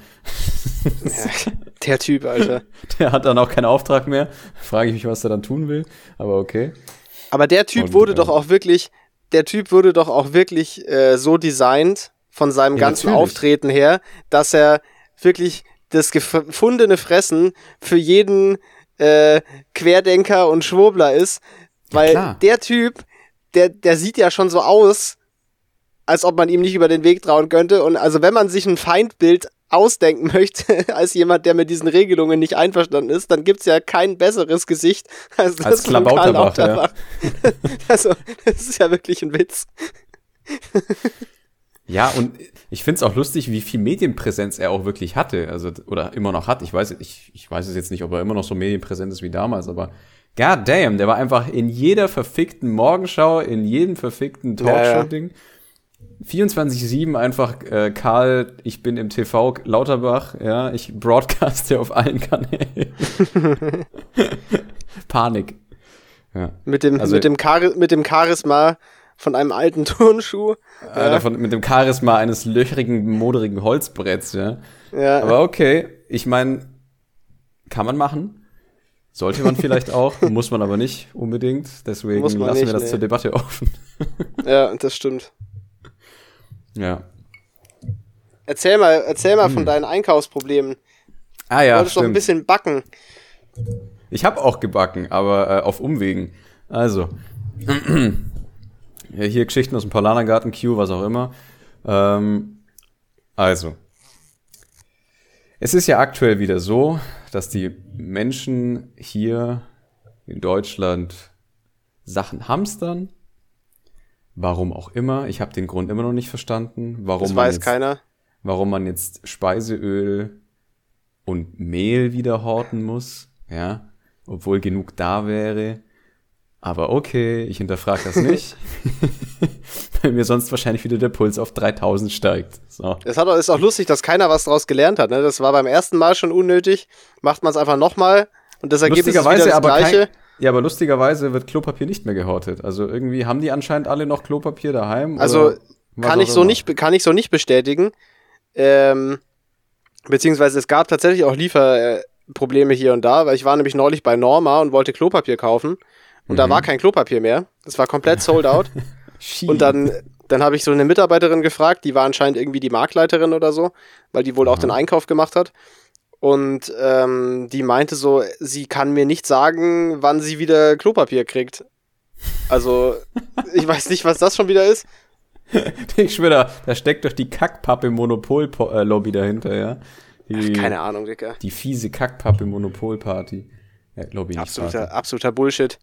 ja der Typ, Alter. Der hat dann auch keinen Auftrag mehr. Frage ich mich, was er dann tun will. Aber okay. Aber der Typ Und, wurde äh, doch auch wirklich, der Typ wurde doch auch wirklich äh, so designt von seinem ja, ganzen natürlich. Auftreten her, dass er wirklich das gefundene Fressen für jeden äh, Querdenker und Schwurbler ist, weil ja, der Typ, der, der sieht ja schon so aus, als ob man ihm nicht über den Weg trauen könnte. Und also wenn man sich ein Feindbild ausdenken möchte, als jemand, der mit diesen Regelungen nicht einverstanden ist, dann gibt's ja kein besseres Gesicht als das als von Karl Lauterbach. Ja. also, das ist ja wirklich ein Witz. Ja, und ich find's auch lustig, wie viel Medienpräsenz er auch wirklich hatte, also oder immer noch hat. Ich weiß, ich, ich weiß es jetzt nicht, ob er immer noch so medienpräsent ist wie damals, aber God damn, der war einfach in jeder verfickten Morgenschau, in jedem verfickten Talkshow-Ding. Ja, ja. 24-7 einfach, äh, Karl, ich bin im TV Lauterbach, ja, ich broadcaste auf allen Kanälen. Panik. Ja. Mit dem, also, mit, dem mit dem Charisma von einem alten Turnschuh. Äh, ja. von, mit dem Charisma eines löchrigen, moderigen Holzbretts, ja. ja. Aber okay, ich meine, kann man machen. Sollte man vielleicht auch, muss man aber nicht unbedingt. Deswegen lassen nicht, wir das nee. zur Debatte offen. ja, das stimmt. Ja. Erzähl mal, erzähl mal hm. von deinen Einkaufsproblemen. Ah ja, du wolltest doch ein bisschen backen. Ich habe auch gebacken, aber äh, auf Umwegen. Also, ja, hier Geschichten aus dem Paulanergarten, Q, was auch immer. Ähm, also, es ist ja aktuell wieder so, dass die Menschen hier in Deutschland Sachen hamstern. Warum auch immer. Ich habe den Grund immer noch nicht verstanden. Warum das weiß jetzt, keiner. Warum man jetzt Speiseöl und Mehl wieder horten muss. Ja. Obwohl genug da wäre. Aber okay, ich hinterfrage das nicht. weil mir sonst wahrscheinlich wieder der Puls auf 3000 steigt. So. Es hat, ist auch lustig, dass keiner was daraus gelernt hat. Ne? Das war beim ersten Mal schon unnötig. Macht man es einfach nochmal und das Ergebnis ist wieder das aber gleiche. Kein, ja, aber lustigerweise wird Klopapier nicht mehr gehortet. Also irgendwie haben die anscheinend alle noch Klopapier daheim. Also kann ich, so nicht, kann ich so nicht bestätigen. Ähm, beziehungsweise es gab tatsächlich auch Lieferprobleme hier und da, weil ich war nämlich neulich bei Norma und wollte Klopapier kaufen und mhm. da war kein Klopapier mehr. Das war komplett sold out. Und dann, dann habe ich so eine Mitarbeiterin gefragt, die war anscheinend irgendwie die Marktleiterin oder so, weil die wohl auch den Einkauf gemacht hat. Und ähm, die meinte so, sie kann mir nicht sagen, wann sie wieder Klopapier kriegt. Also, ich weiß nicht, was das schon wieder ist. Ich schwöre, da, da steckt doch die Kackpappe-Monopol-Lobby dahinter, ja. Die, Ach, keine Ahnung, Digga. Die fiese Kackpappe Monopolparty. Ich nicht. Absoluter, absoluter Bullshit.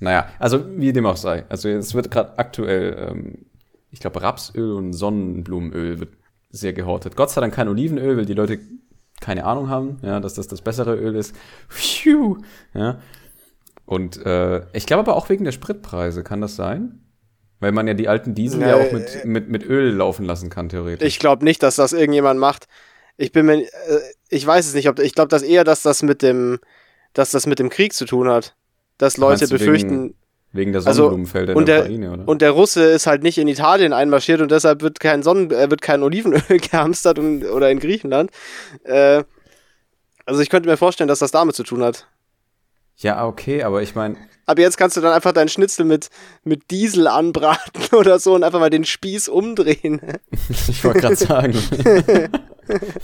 Naja, also wie dem auch sei. Also es wird gerade aktuell, ähm, ich glaube, Rapsöl und Sonnenblumenöl wird sehr gehortet. Gott sei Dank kein Olivenöl, weil die Leute keine Ahnung haben, ja, dass das das bessere Öl ist. Phew, ja. Und äh, ich glaube aber auch wegen der Spritpreise, kann das sein? Weil man ja die alten Diesel ja, Nee. auch mit, mit, mit Öl laufen lassen kann, theoretisch. Ich glaube nicht, dass das irgendjemand macht. Ich bin mir, äh, ich weiß es nicht, ob, ich glaube, dass eher, dass das mit dem, dass das mit dem Krieg zu tun hat. Dass Leute Meinst befürchten, Wegen, wegen der Also, Sonnenblumenfelder und in der, der- Ukraine, oder? und der Russe ist halt nicht in Italien einmarschiert und deshalb wird kein Sonnen, äh, wird kein Olivenöl gehamstert und, oder in Griechenland. Äh, also ich könnte mir vorstellen, dass das damit zu tun hat. ja, okay, aber ich meine, Aber jetzt kannst du dann einfach deinen Schnitzel mit, mit Diesel anbraten oder so und einfach mal den Spieß umdrehen. ich wollte gerade sagen,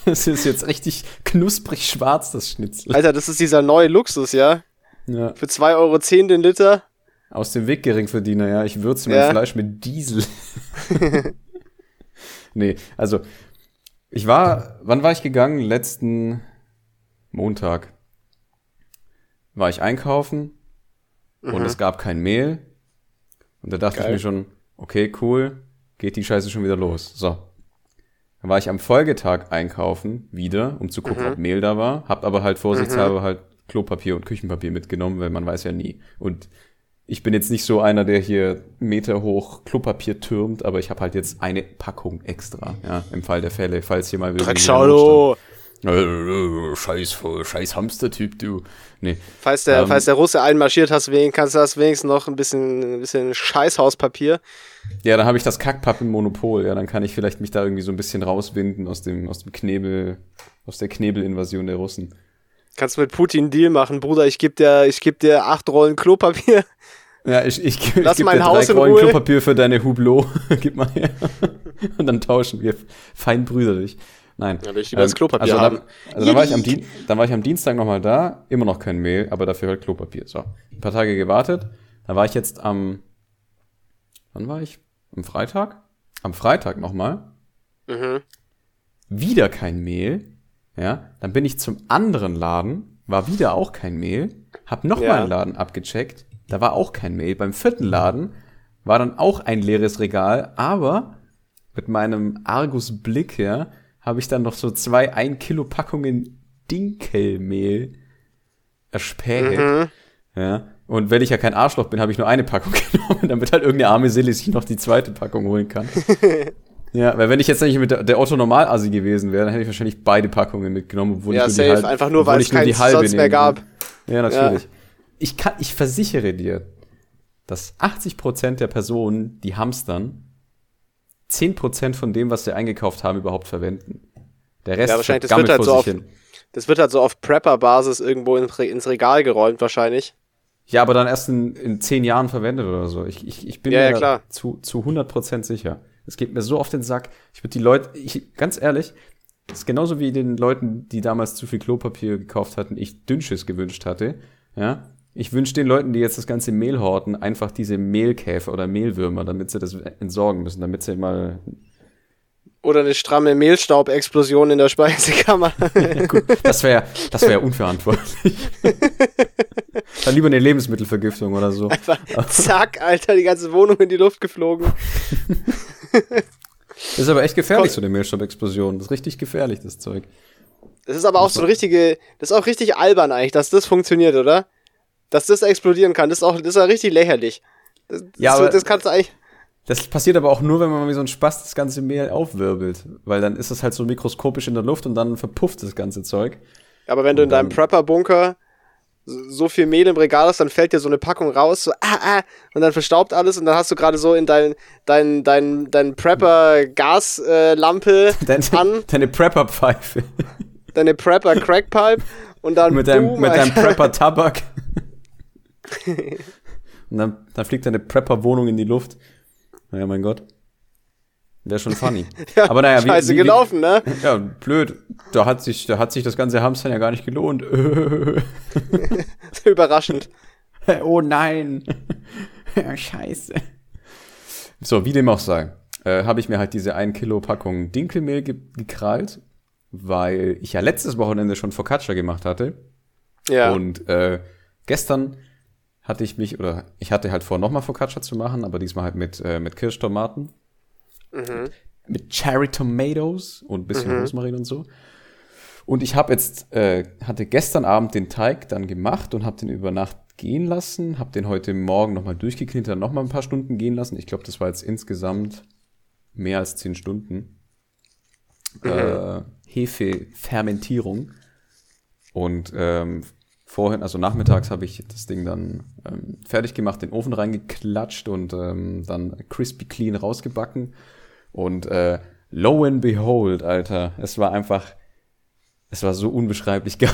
es ist jetzt richtig knusprig schwarz, das Schnitzel. Alter, das ist dieser neue Luxus, ja? Ja. Für 2,10 Euro den Liter. Aus dem Weg Geringverdiener, ja. Ich würze mein Ja. Fleisch mit Diesel. nee, also ich war, wann war ich gegangen? Letzten Montag war ich einkaufen und Mhm. es gab kein Mehl. Und da dachte Geil. ich mir schon, okay, cool, geht die Scheiße schon wieder los. So. Dann war ich am Folgetag einkaufen, wieder, um zu gucken, Mhm. ob Mehl da war. Hab aber halt vorsichtshalber halt Klopapier und Küchenpapier mitgenommen, weil man weiß ja nie. Und ich bin jetzt nicht so einer, der hier Meter hoch Klopapier türmt, aber ich habe halt jetzt eine Packung extra, ja, im Fall der Fälle, falls hier mal wieder du. Notstand- Äh, Scheiß, scheiß Hamstertyp, du. Nee. Falls der, Ähm, falls der Russe einmarschiert hast, kannst du das wenigstens noch ein bisschen, ein bisschen Scheißhauspapier. Ja, dann habe ich das Kackpappen-Monopol. Ja, dann kann ich vielleicht mich da irgendwie so ein bisschen rauswinden aus dem, aus dem Knebel, aus der Knebelinvasion der Russen. Kannst mit Putin einen Deal machen, Bruder. Ich geb dir, ich geb dir acht Rollen Klopapier. Ja, ich, ich, ich Lass geb mein dir Haus drei Rollen Ruhe. Klopapier für deine Hublot. Gib mal her. Und dann tauschen wir fein brüderlich. Nein. Ja, ich lieber das Klopapier also haben. Dann, also dann war, ich am Dien dann war ich am Dienstag nochmal da, immer noch kein Mehl, aber dafür halt Klopapier. So, ein paar Tage gewartet. Da war ich jetzt am, wann war ich? Am Freitag? Am Freitag nochmal. Mhm. Wieder kein Mehl. Ja, dann bin ich zum anderen Laden, war wieder auch kein Mehl, hab nochmal Ja. einen Laden abgecheckt, da war auch kein Mehl. Beim vierten Laden war dann auch ein leeres Regal, aber mit meinem Argus-Blick, ja, habe ich dann noch so zwei 1 Kilo Packungen Dinkelmehl erspäht. Mhm. Ja. Und wenn ich ja kein Arschloch bin, habe ich nur eine Packung genommen, damit halt irgendeine arme Seele sich noch die zweite Packung holen kann. ja, weil wenn ich jetzt nicht mit der, Otto Normal-Assi gewesen wäre, dann hätte ich wahrscheinlich beide Packungen mitgenommen, obwohl Ja, ich nur safe, die halbe, einfach nur, weil ich es halbe sonst mehr gab. Ja, natürlich. Ich kann, ich versichere dir, dass 80% der Personen, die hamstern, 10% von dem, was sie eingekauft haben, überhaupt verwenden. Der Rest Ja, wahrscheinlich, das wird halt so auf- hin. Das wird halt so auf Prepper-Basis irgendwo ins, Re- ins Regal geräumt, wahrscheinlich. Ja, aber dann erst in, in zehn Jahren verwendet oder so. Ich, ich, ich bin Ja, mir ja, zu, zu 100% sicher. Es geht mir so auf den Sack. Ich würde die Leute, ich, ganz ehrlich, das ist genauso wie den Leuten, die damals zu viel Klopapier gekauft hatten, ich Dünnschiss gewünscht hatte. Ja, ich wünsche den Leuten, die jetzt das ganze Mehl horten, einfach diese Mehlkäfer oder Mehlwürmer, damit sie das entsorgen müssen, damit sie mal Oder eine stramme Mehlstaubexplosion in der Speisekammer. Gut, das wäre das wäre unverantwortlich. Dann lieber eine Lebensmittelvergiftung oder so. Einfach zack, Alter, die ganze Wohnung in die Luft geflogen. Das ist aber echt gefährlich, so eine Mehlstaubexplosion. Das ist richtig gefährlich, das Zeug. Das ist aber auch so eine richtige, das ist auch richtig albern eigentlich, dass das funktioniert, oder? Dass das explodieren kann, das ist auch, das ist ja richtig lächerlich. Das, das, Ja, so, aber- das kannst du eigentlich, Das passiert aber auch nur, wenn man wie so ein Spaß das ganze Mehl aufwirbelt. Weil dann ist es halt so mikroskopisch in der Luft und dann verpufft das ganze Zeug. aber wenn du in Und deinem Prepper-Bunker so viel Mehl im Regal hast, dann fällt dir so eine Packung raus, so ah, ah, und dann verstaubt alles und dann hast du gerade so in dein, dein, dein, dein Prepper-Gaslampe Deine, an, deine Prepper-Pfeife. deine Prepper-Crackpipe und dann mit deinem, boom, mit deinem. Prepper-Tabak. und dann, dann fliegt deine Prepper-Wohnung in die Luft. Naja, mein Gott. Wäre schon funny. Ja, aber naja, wie, scheiße wie, wie, gelaufen, ne? Ja, blöd. Da hat sich, da hat sich das ganze Hamstern ja gar nicht gelohnt. Überraschend. oh nein. Scheiße. So, wie dem auch sei, äh, habe ich mir halt diese 1 Kilo Packung Dinkelmehl ge gekrallt, weil ich ja letztes Wochenende schon Focaccia gemacht hatte. Ja. Und äh, gestern hatte ich mich, oder ich hatte halt vor, nochmal Focaccia zu machen, aber diesmal halt mit, äh, mit Kirschtomaten. Mhm. Mit Cherry Tomatoes und ein bisschen Rosmarin und so. Und ich habe jetzt, äh, hatte gestern Abend den Teig dann gemacht und habe den über Nacht gehen lassen, habe den heute Morgen nochmal durchgeknetet, dann nochmal ein paar Stunden gehen lassen. Ich glaube, das war jetzt insgesamt mehr als zehn Stunden. Äh, Hefefermentierung. Und ähm, vorhin, also nachmittags, habe ich das Ding dann ähm, fertig gemacht, den Ofen reingeklatscht und ähm, dann crispy clean rausgebacken. Und äh, lo and behold, Alter, es war einfach, es war so unbeschreiblich geil.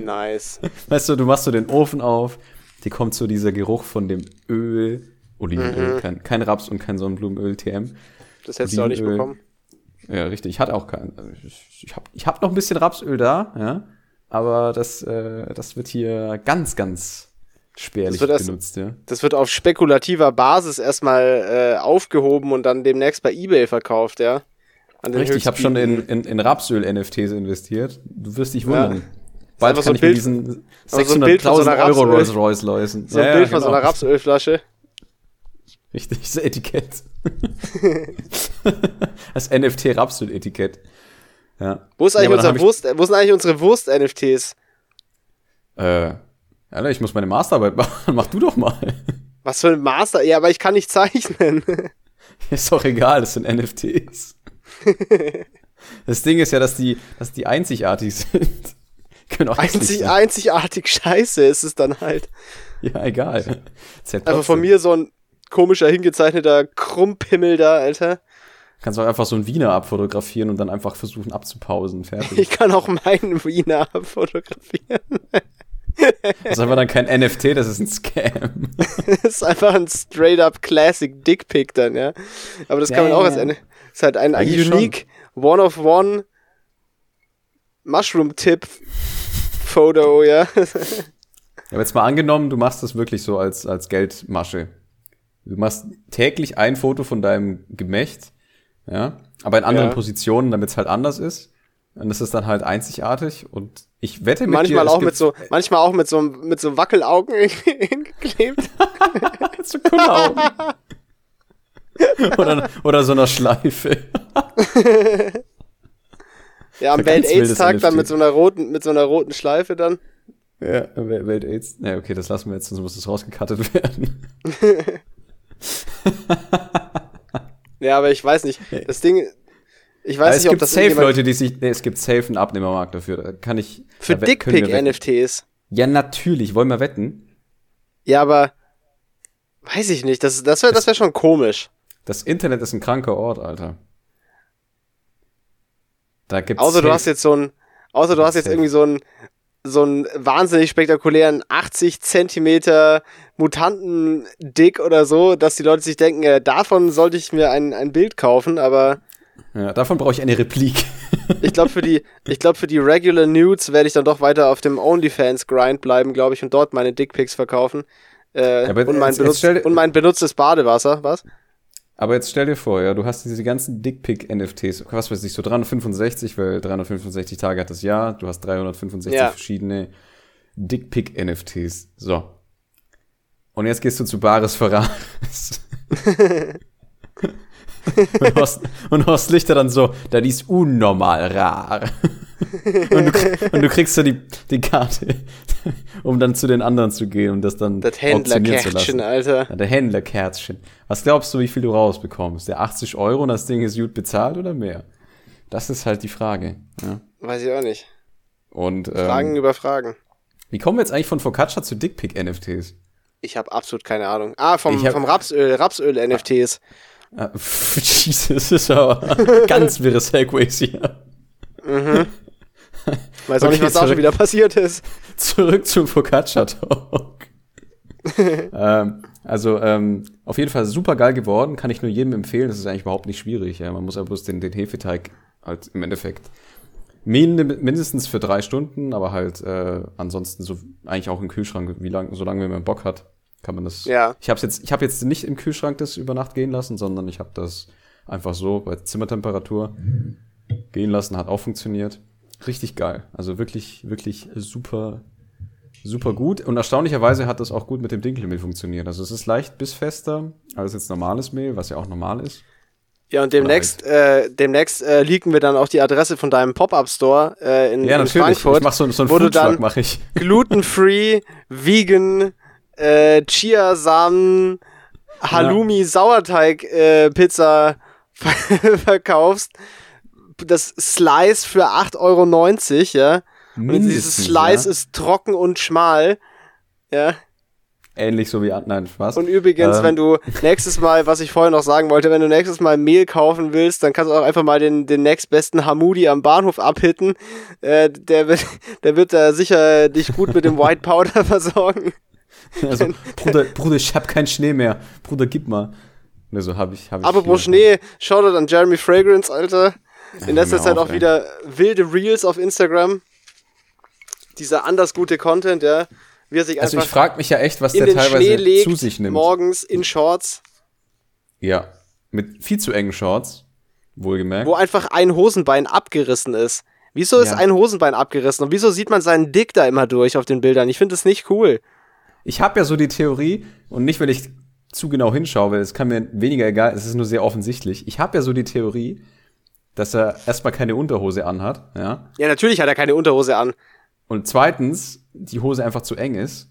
Nice. Weißt du, du machst so den Ofen auf, dir kommt so dieser Geruch von dem Öl, Olivenöl, kein, kein Raps und kein Sonnenblumenöl, TM. Das hättest du auch nicht bekommen. Ja, richtig. Ich hatte auch kein. also Ich, ich habe ich hab noch ein bisschen Rapsöl da, ja. Aber das, äh, das wird hier ganz, ganz spärlich Das benutzt, ja. Das wird auf spekulativer Basis erstmal äh, aufgehoben und dann demnächst bei Ebay verkauft, ja. Richtig, ich habe schon in, in, in Rapsöl-NFTs investiert. Du wirst dich Ja. wundern. Bald einfach so kann ein ich mir Bild- diesen aber so so 600.000 Euro Rolls Royce leisten. So ein Bild von so einer Rapsölflasche. Richtig, das Etikett. das NFT-Rapsöl-Etikett. Ja. Wo ist Ja, eigentlich unser Wurst, wo sind eigentlich unsere Wurst-NFTs? Äh, Alter, ich muss meine Masterarbeit machen. Mach du doch mal. Was für ein Master? Ja, aber ich kann nicht zeichnen. Ist doch egal, das sind NFTs. das Ding ist ja, dass die, dass die einzigartig sind. Können auch hässlich Einzig, einzigartig scheiße ist es dann halt. Ja, egal. Zählt Einfach von mir so ein komischer, hingezeichneter Krummpimmel da, Alter. Kannst auch einfach so einen Wiener abfotografieren und dann einfach versuchen abzupausen. Fertig. Ich kann auch meinen Wiener fotografieren. Das ist aber dann kein NFT, das ist ein Scam. Das ist einfach ein straight-up Classic Dickpick dann, ja. Aber das kann man auch als eine. Ist halt ein Eigentlich unique, one-of-one Mushroom-Tip-Foto, ja. Ja, aber jetzt mal angenommen, du machst das wirklich so als, als Geldmasche. Du machst täglich ein Foto von deinem Gemächt, ja, aber in anderen Ja. Positionen, damit es halt anders ist. Und das ist dann halt einzigartig und ich wette mit manchmal dir, es auch mit so, manchmal auch mit so, mit so Wackelaugen hingeklebt. so Kulleraugen. oder, oder so einer Schleife. Ja, am Welt-Aids-Tag dann mit so einer roten, mit so einer roten Schleife dann. Ja, Wel- Welt-Aids. Ja, okay, das lassen wir jetzt, sonst muss das rausgekattet werden. Ja, aber ich weiß nicht. Das Ding, ich weiß Aber es nicht, ob gibt das safe Leute, die sich, nee, es gibt safe einen Abnehmermarkt dafür. Da kann ich. für. Dickpick-NFTs. Ja, natürlich. Wollen wir wetten? Ja, aber weiß ich nicht. Das, das wäre das wär schon komisch. Das Internet ist ein kranker Ort, Alter. Da gibt's Außer du safe- hast jetzt so ein, außer du hast jetzt Safe. irgendwie so ein, so einen wahnsinnig spektakulären 80 Zentimeter Mutanten-Dick oder so, dass die Leute sich denken, äh, davon sollte ich mir ein, ein Bild kaufen, aber Ja, davon brauche ich eine Replik. ich glaube für die, ich glaube für die Regular Nudes werde ich dann doch weiter auf dem OnlyFans-Grind bleiben, glaube ich, und dort meine Dickpics verkaufen. Äh, aber und, mein jetzt- jetzt benutzt, dir- und mein benutztes Badewasser, was? Aber jetzt stell dir vor, ja, du hast diese ganzen Dickpick-NFTs, was weiß ich, so 365, weil 365 Tage hat das Jahr, du hast 365 Ja. verschiedene Dickpick-NFTs. So. Und jetzt gehst du zu Bares Ferraris. und, Horst, und Horst Lichter dann so, das ist unnormal rar. und, du, und du kriegst so die, die Karte, um dann zu den anderen zu gehen und das dann Das Händlerkärtchen. Alter. Ja, der Händlerkerzchen. Was glaubst du, wie viel du rausbekommst? Der 80 Euro und das Ding ist gut bezahlt oder mehr? Das ist halt die Frage. Ja. Weiß ich auch nicht. Und Fragen ähm, über Fragen. wie kommen wir jetzt eigentlich von Focaccia zu Dickpick-NFTs? Ich habe absolut keine Ahnung. Ah, vom, hab- vom Rapsöl, Rapsöl-NFTs. Ah, pff, Jesus, das ist aber ganz wirre Segways hier. Weiß auch Okay, nicht, was da schon wieder passiert ist. Zurück zum Focaccia-Talk. ähm, also, ähm, auf jeden Fall super geil geworden, kann ich nur jedem empfehlen. Das ist eigentlich überhaupt nicht schwierig. Ja. Man muss ja bloß den, den Hefeteig halt im Endeffekt min- mindestens für drei Stunden, aber halt äh, ansonsten so eigentlich auch im Kühlschrank, wie lang, solange man Bock hat, kann man das. Ja. Ich habe jetzt, ich habe jetzt nicht im Kühlschrank das über Nacht gehen lassen, sondern ich habe das einfach so bei Zimmertemperatur gehen lassen, hat auch funktioniert. Richtig geil. Also wirklich, wirklich super, super gut. Und erstaunlicherweise hat das auch gut mit dem Dinkelmehl funktioniert. Also es ist leicht bissfester als jetzt normales Mehl, was ja auch normal ist. Ja, und demnächst, äh, demnächst äh, leaken wir dann auch die Adresse von deinem Pop-Up-Store äh, in, Ja, in natürlich. Frankfurt. Ich mach so, so einen Foodtruck, mach ich. glutenfree, vegan, äh, Chiasamen, Halloumi, Sauerteig, äh, Pizza verkaufst. Das Slice für 8,90 Euro, ja. Und dieses Slice ja. ist trocken und schmal. Ja. Ähnlich so wie, nein, Spaß. Und übrigens, Ähm. wenn du nächstes Mal, was ich vorher noch sagen wollte, wenn du nächstes Mal Mehl kaufen willst, dann kannst du auch einfach mal den, den nächstbesten Hamudi am Bahnhof abhitten. Äh, der, wird, der wird da sicher dich gut mit dem White Powder versorgen. Also, Bruder, Bruder, ich hab keinen Schnee mehr. Bruder, gib mal. Ne, so hab ich, hab ich. Apropos hier. Schnee, Shoutout an Jeremy Fragrance, Alter. In letzter Zeit auf, auch ey. wieder wilde Reels auf Instagram. Dieser anders gute Content, ja. Wie er sich Also ich frag mich ja echt, was der teilweise legt, zu sich nimmt. morgens in Shorts, Ja. Mit viel zu engen Shorts. Wohlgemerkt. wo einfach ein Hosenbein abgerissen ist. Wieso ist Ja. ein Hosenbein abgerissen? Und wieso sieht man seinen Dick da immer durch auf den Bildern? Ich finde das nicht cool. Ich habe ja so die Theorie, und nicht, weil ich zu genau hinschaue, weil es kann mir weniger egal, es ist nur sehr offensichtlich. Ich habe ja so die Theorie, dass er erstmal keine Unterhose anhat, ja. Ja, natürlich hat er keine Unterhose an. Und zweitens, die Hose einfach zu eng ist.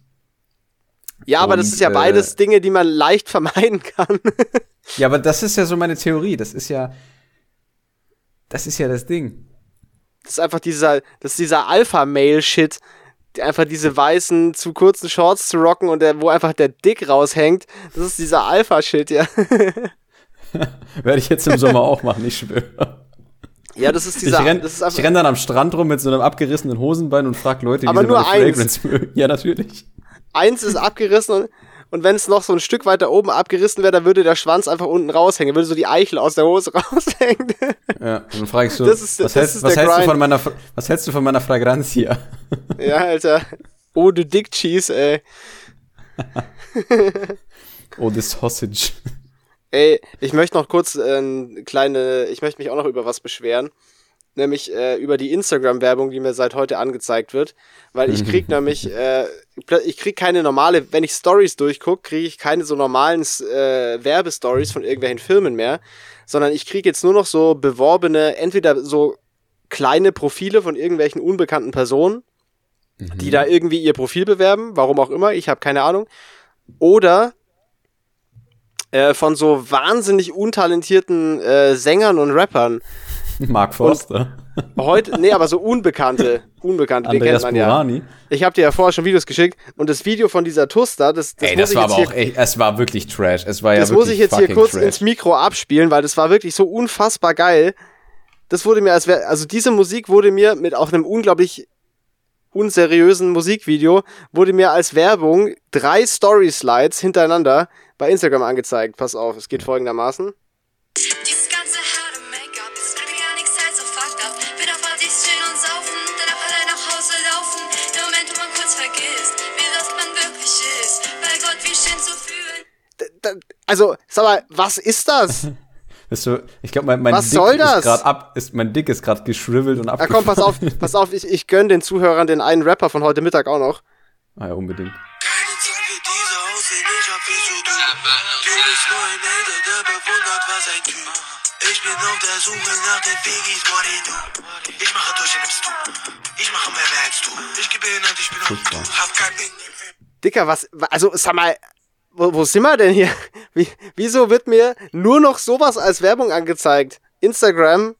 Ja, aber das Und, ist ja äh, beides Dinge, die man leicht vermeiden kann. Ja, aber das ist ja so meine Theorie. Das ist ja, das ist ja das Ding. Das ist einfach dieser, das ist dieser Alpha-Mail-Shit. Die Einfach diese weißen, zu kurzen Shorts zu rocken und der, wo einfach der Dick raushängt. Das ist dieser Alpha-Shit, ja. Werde ich jetzt im Sommer auch machen, ich schwöre. Ja, das ist Ich dieser, renn, ist ich einfach, renn dann am Strand rum mit so einem abgerissenen Hosenbein und frag Leute, wie Aber sie nur eins. Fragrance mögen. Ja, natürlich. eins ist abgerissen und, und wenn es noch so ein Stück weiter oben abgerissen wäre, dann würde der Schwanz einfach unten raushängen, würde so die Eichel aus der Hose raushängen. Ja, dann frage ich so, Das ist- was, das hältst, was, hältst du von meiner, was hältst du von meiner Fragrantia? ja, Alter. Oh, du Dick Cheese, ey. Oh, this sausage. Ey, ich möchte noch kurz äh, eine kleine, ich möchte mich auch noch über was beschweren. Nämlich äh, über die Instagram-Werbung, die mir seit heute angezeigt wird. Weil ich krieg nämlich, äh, ich krieg keine normale, wenn ich Stories durchgucke, kriege ich keine so normalen äh, Werbestories von irgendwelchen Firmen mehr, sondern ich krieg jetzt nur noch so beworbene, entweder so kleine Profile von irgendwelchen unbekannten Personen, die da irgendwie ihr Profil bewerben, warum auch immer, ich habe keine Ahnung. Oder äh, von so wahnsinnig untalentierten äh, Sängern und Rappern. Mark Forster. Heute, nee, aber so Unbekannte. Unbekannte, den Andreas kennt man ja. Burani. Ich habe dir ja vorher schon Videos geschickt und das Video von dieser Tusta, das, das Ey, muss das war aber auch, ey, es war wirklich Trash. Es war ja das muss ich jetzt hier kurz Trash. ins Mikro abspielen, weil das war wirklich so unfassbar geil. Das wurde mir als wär, also diese Musik wurde mir mit auch einem unglaublich unseriösen Musikvideo wurde mir als Werbung drei Story-Slides hintereinander bei Instagram angezeigt. Pass auf, es geht folgendermaßen. Also, sag mal, was ist das? Ist so, ich glaube, mein, mein Was Dick soll das? ist gerade ab, ist, mein Dick ist gerade geschrivelt und Na abgefallen. komm, pass auf, pass auf, ich, ich gönn den Zuhörern den einen Rapper von heute Mittag auch noch. Ah ja, unbedingt. Ich hab viel zu tun. Du bist nur ein Hater, der bewundert, was ein Typ. Ich bin auf der Suche nach den Biggies, what they do. Ich mache durch, nimmst du. Ich mache mehr, mehr als du. Ich gebe hin und ich bin auf du. Hab kein Ding. Dicker, was, also sag mal, wo, wo sind wir denn hier? Wie, wieso wird mir nur noch sowas als Werbung angezeigt? Instagram?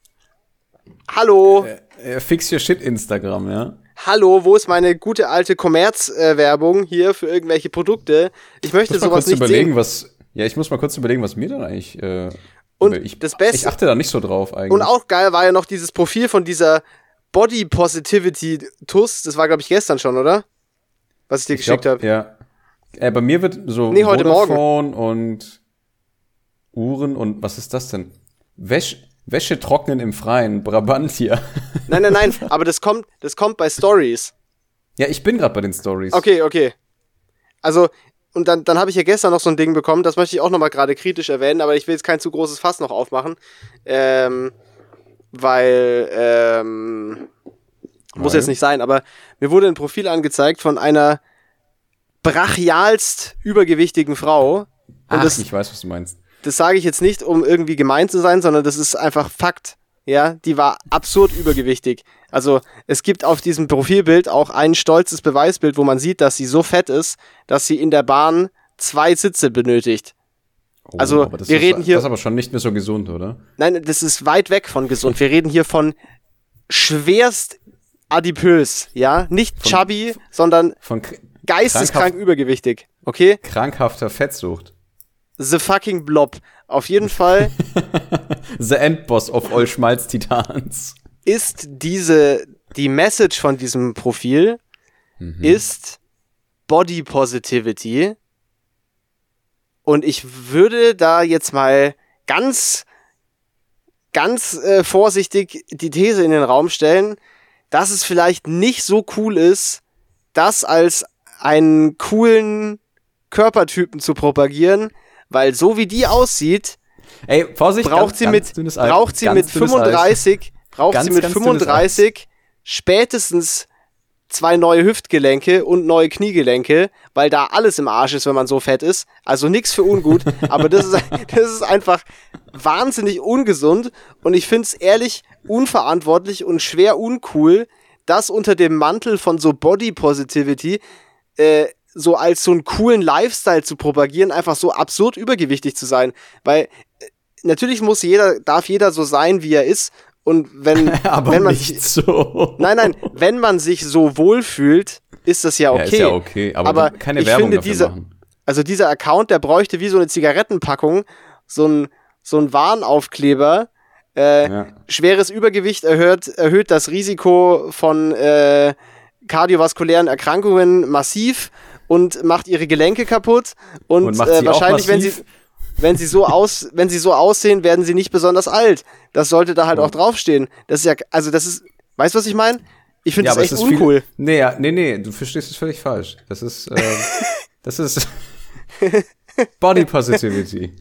Hallo? Äh, fix your shit Instagram, ja. Hallo, wo ist meine gute alte Kommerz-Werbung hier für irgendwelche Produkte? Ich möchte Ich muss mal sowas kurz nicht überlegen, sehen. was. Ja, ich muss mal kurz überlegen, was mir dann eigentlich. Äh, Und ich, das Beste- Ich achte da nicht so drauf eigentlich. Und auch geil war ja noch dieses Profil von dieser Body Positivity Tuss. Das war, glaube ich, gestern schon, oder? Was ich dir ich geschickt habe. Ja. Äh, bei mir wird so Nee, heute Vodafone und Uhren und was ist das denn? Wäsch, Wäsche trocknen im Freien, Brabantia. Nein, nein, nein, aber das kommt, das kommt bei Stories. ja, ich bin gerade bei den Stories. Okay, okay. Also, und dann, dann habe ich ja gestern noch so ein Ding bekommen, das möchte ich auch nochmal gerade kritisch erwähnen, aber ich will jetzt kein zu großes Fass noch aufmachen. Ähm, weil, ähm, muss Weil? jetzt nicht sein, aber mir wurde ein Profil angezeigt von einer brachialst übergewichtigen Frau. Ach, das, ich weiß, was du meinst. das sage ich jetzt nicht, um irgendwie gemein zu sein, sondern das ist einfach Fakt. Ja, die war absurd übergewichtig. Also es gibt auf diesem Profilbild auch ein stolzes Beweisbild, wo man sieht, dass sie so fett ist, dass sie in der Bahn zwei Sitze benötigt. Oh, Also, wir ist, reden hier- Das ist aber schon nicht mehr so gesund, oder? Nein, das ist weit weg von gesund. Wir reden hier von schwerst adipös, ja? Nicht chubby, sondern Von geisteskrank übergewichtig. Okay? krankhafter Fettsucht. The fucking Blob. Auf jeden Fall The Endboss of all Schmalz-Titans. ist diese, die Message von diesem Profil ist Body Positivity. Und ich würde da jetzt mal ganz, ganz äh, vorsichtig die These in den Raum stellen, dass es vielleicht nicht so cool ist, das als einen coolen Körpertypen zu propagieren, weil so wie die aussieht, Ey, Vorsicht, braucht ganz- sie ganz mit, braucht sie mit dünnes Eis. 35, braucht Ganz, sie mit ganz dünnes 35 spätestens zwei neue Hüftgelenke und neue Kniegelenke, weil da alles im Arsch ist, wenn man so fett ist. Also nichts für ungut, aber das ist, das ist einfach wahnsinnig ungesund und ich finde es ehrlich unverantwortlich und schwer uncool, das unter dem Mantel von so Body Positivity äh, so als so einen coolen Lifestyle zu propagieren, einfach so absurd übergewichtig zu sein, weil äh, natürlich muss jeder, darf jeder so sein, wie er ist und wenn, Aber wenn man nicht sich, so. nein, nein, wenn man sich so wohlfühlt, ist das ja okay. Ja, ist ja okay, aber, Aber keine ich Werbung finde, dafür diese- machen. Also dieser Account, der bräuchte wie so eine Zigarettenpackung, so ein, so ein Warnaufkleber. Äh, Ja. Schweres Übergewicht erhöht, erhöht das Risiko von äh, kardiovaskulären Erkrankungen massiv und macht ihre Gelenke kaputt. Und, Und äh, wahrscheinlich, wenn sie, wenn sie so aus, wenn sie so aussehen, werden sie nicht besonders alt. Das sollte da halt auch draufstehen. Das ist ja, also das ist, weißt du, was ich meine? Ich finde Ja, das echt ist viel- uncool. Nee, ja, nee, nee, du verstehst es völlig falsch. Das ist, äh, das ist Body Positivity.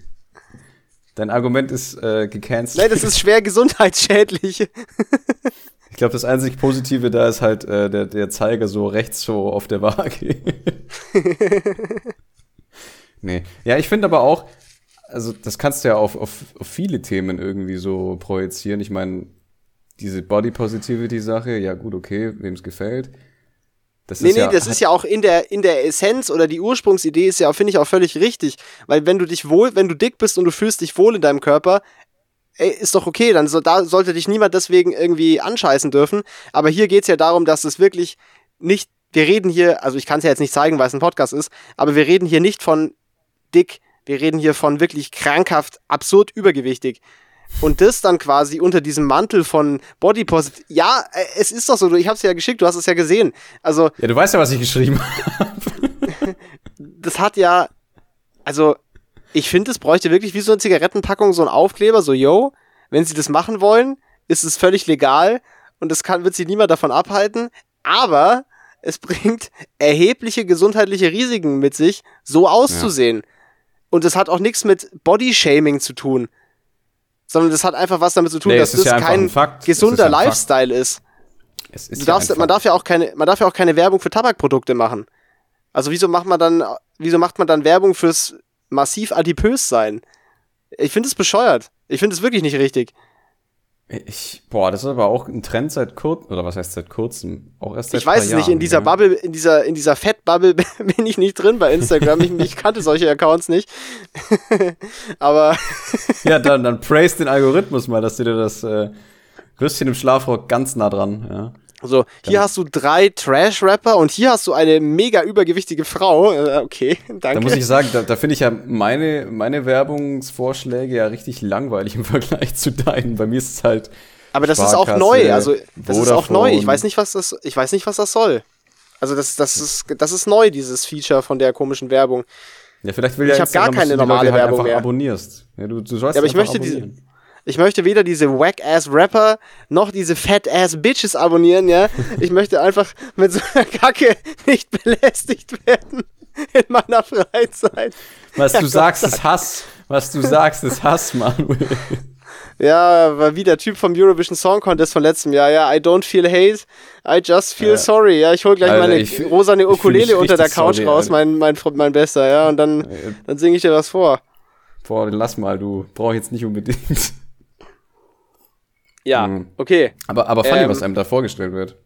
Dein Argument ist äh, gecancelt. Nein, das ist schwer gesundheitsschädlich. Ich glaube, das einzig Positive da ist halt äh, der, der Zeiger so rechts so auf der Waage. nee. Ja, ich finde aber auch, also das kannst du ja auf, auf, auf viele Themen irgendwie so projizieren. Ich meine, diese Body Positivity Sache, ja gut, okay, wem es gefällt. Das Nee, ist nee, ja, das ist ja auch in der, in der Essenz oder die Ursprungsidee ist ja, finde ich, auch völlig richtig. Weil wenn du dich wohl, wenn du dick bist und du fühlst dich wohl in deinem Körper, ey, ist doch okay, dann so, da sollte dich niemand deswegen irgendwie anscheißen dürfen. Aber hier geht's ja darum, dass es wirklich nicht, wir reden hier, also ich kann es ja jetzt nicht zeigen, weil es ein Podcast ist, aber wir reden hier nicht von dick, wir reden hier von wirklich krankhaft, absurd übergewichtig. Und das dann quasi unter diesem Mantel von Body Positive. Ja, äh, es ist doch so, ich hab's ja geschickt, du hast es ja gesehen. Also, ja, du weißt ja, was ich geschrieben habe. das hat ja, also ich finde, es bräuchte wirklich wie so eine Zigarettenpackung so ein Aufkleber, so yo, wenn sie das machen wollen, ist es völlig legal und es kann, wird sie niemand davon abhalten, aber es bringt erhebliche gesundheitliche Risiken mit sich, so auszusehen. Und es hat auch nichts mit Bodyshaming zu tun, sondern das hat einfach was damit zu tun, Nee, dass das ja kein. Es ist gesunder ja ein Fakt. Lifestyle ist. Du ja darfst, man darf ja auch keine, man darf ja auch keine Werbung für Tabakprodukte machen. Also wieso macht man dann, wieso macht man dann Werbung fürs massiv adipös sein? Ich finde es bescheuert. Ich finde es wirklich nicht richtig. Ich, boah, das ist aber auch ein Trend seit kurzem, oder was heißt seit kurzem? Auch erst seit Ich weiß es nicht, in dieser ja. Bubble, in dieser, in dieser Fettbubble bin ich nicht drin bei Instagram. Ich, ich kannte solche Accounts nicht. Aber Ja, dann, dann praise den Algorithmus mal, dass dir das äh, Würstchen im Schlafrock ganz nah dran, ja. So, hier hast du drei Trash-Rapper und hier hast du eine mega übergewichtige Frau. Äh, Okay, danke. Da muss ich sagen, da, da finde ich ja meine, meine Werbungsvorschläge ja richtig langweilig im Vergleich zu deinen. Bei mir ist es halt. Aber das ist auch neu. Also das ist auch neu. Ich Vodafone. weiß nicht, was das. Ich weiß nicht, was das soll. Also das, das ist, das ist neu, dieses Feature von der komischen Werbung. Ja, vielleicht will ja Ich hab gar keine normale Leute halt Werbung einfach mehr. abonnierst. Ja, du, du sollst Ja, aber ich möchte diese- abonnieren. Ich möchte weder diese Whack-Ass-Rapper noch diese Fat-Ass-Bitches abonnieren, ja. Ich möchte einfach mit so einer Kacke nicht belästigt werden in meiner Freizeit. Was Ja, du Gott sagst, sei ist Hass. Was du sagst, ist Hass, Manuel. Ja, war wie der Typ vom Eurovision Song Contest von letztem Jahr. Ja, I don't feel hate, I just feel Ja. sorry. Ja, ich hol gleich Alter, meine ich rosane Ukulele unter der Couch sorry, raus, mein, mein, mein Bester, ja. Und dann, Äh, dann singe ich dir was vor. Boah, lass mal, du. Brauch ich jetzt nicht unbedingt. Ja, Mhm. okay. Aber, aber funny, Ähm, was einem da vorgestellt wird.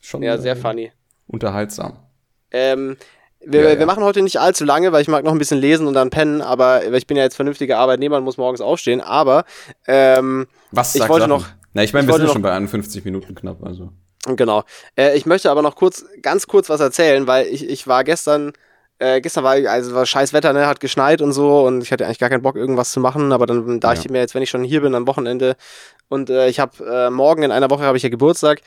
Schon Ja, sehr funny. unterhaltsam. Ähm, wir, Ja, ja. wir machen heute nicht allzu lange, weil ich mag noch ein bisschen lesen und dann pennen, aber ich bin ja jetzt vernünftiger Arbeitnehmer und muss morgens aufstehen. Aber ähm, Was Ich wollte Sachen? noch- Na, ich meine, wir sind schon bei 51 Minuten knapp, also. Genau. Äh, ich möchte aber noch kurz, ganz kurz was erzählen, weil ich, ich war gestern, äh, gestern war, also war scheiß Wetter, ne, hat geschneit und so und ich hatte eigentlich gar keinen Bock, irgendwas zu machen, aber dann dachte Ja. ich mir jetzt, wenn ich schon hier bin am Wochenende und äh, ich habe äh, morgen in einer Woche habe ich ja Geburtstag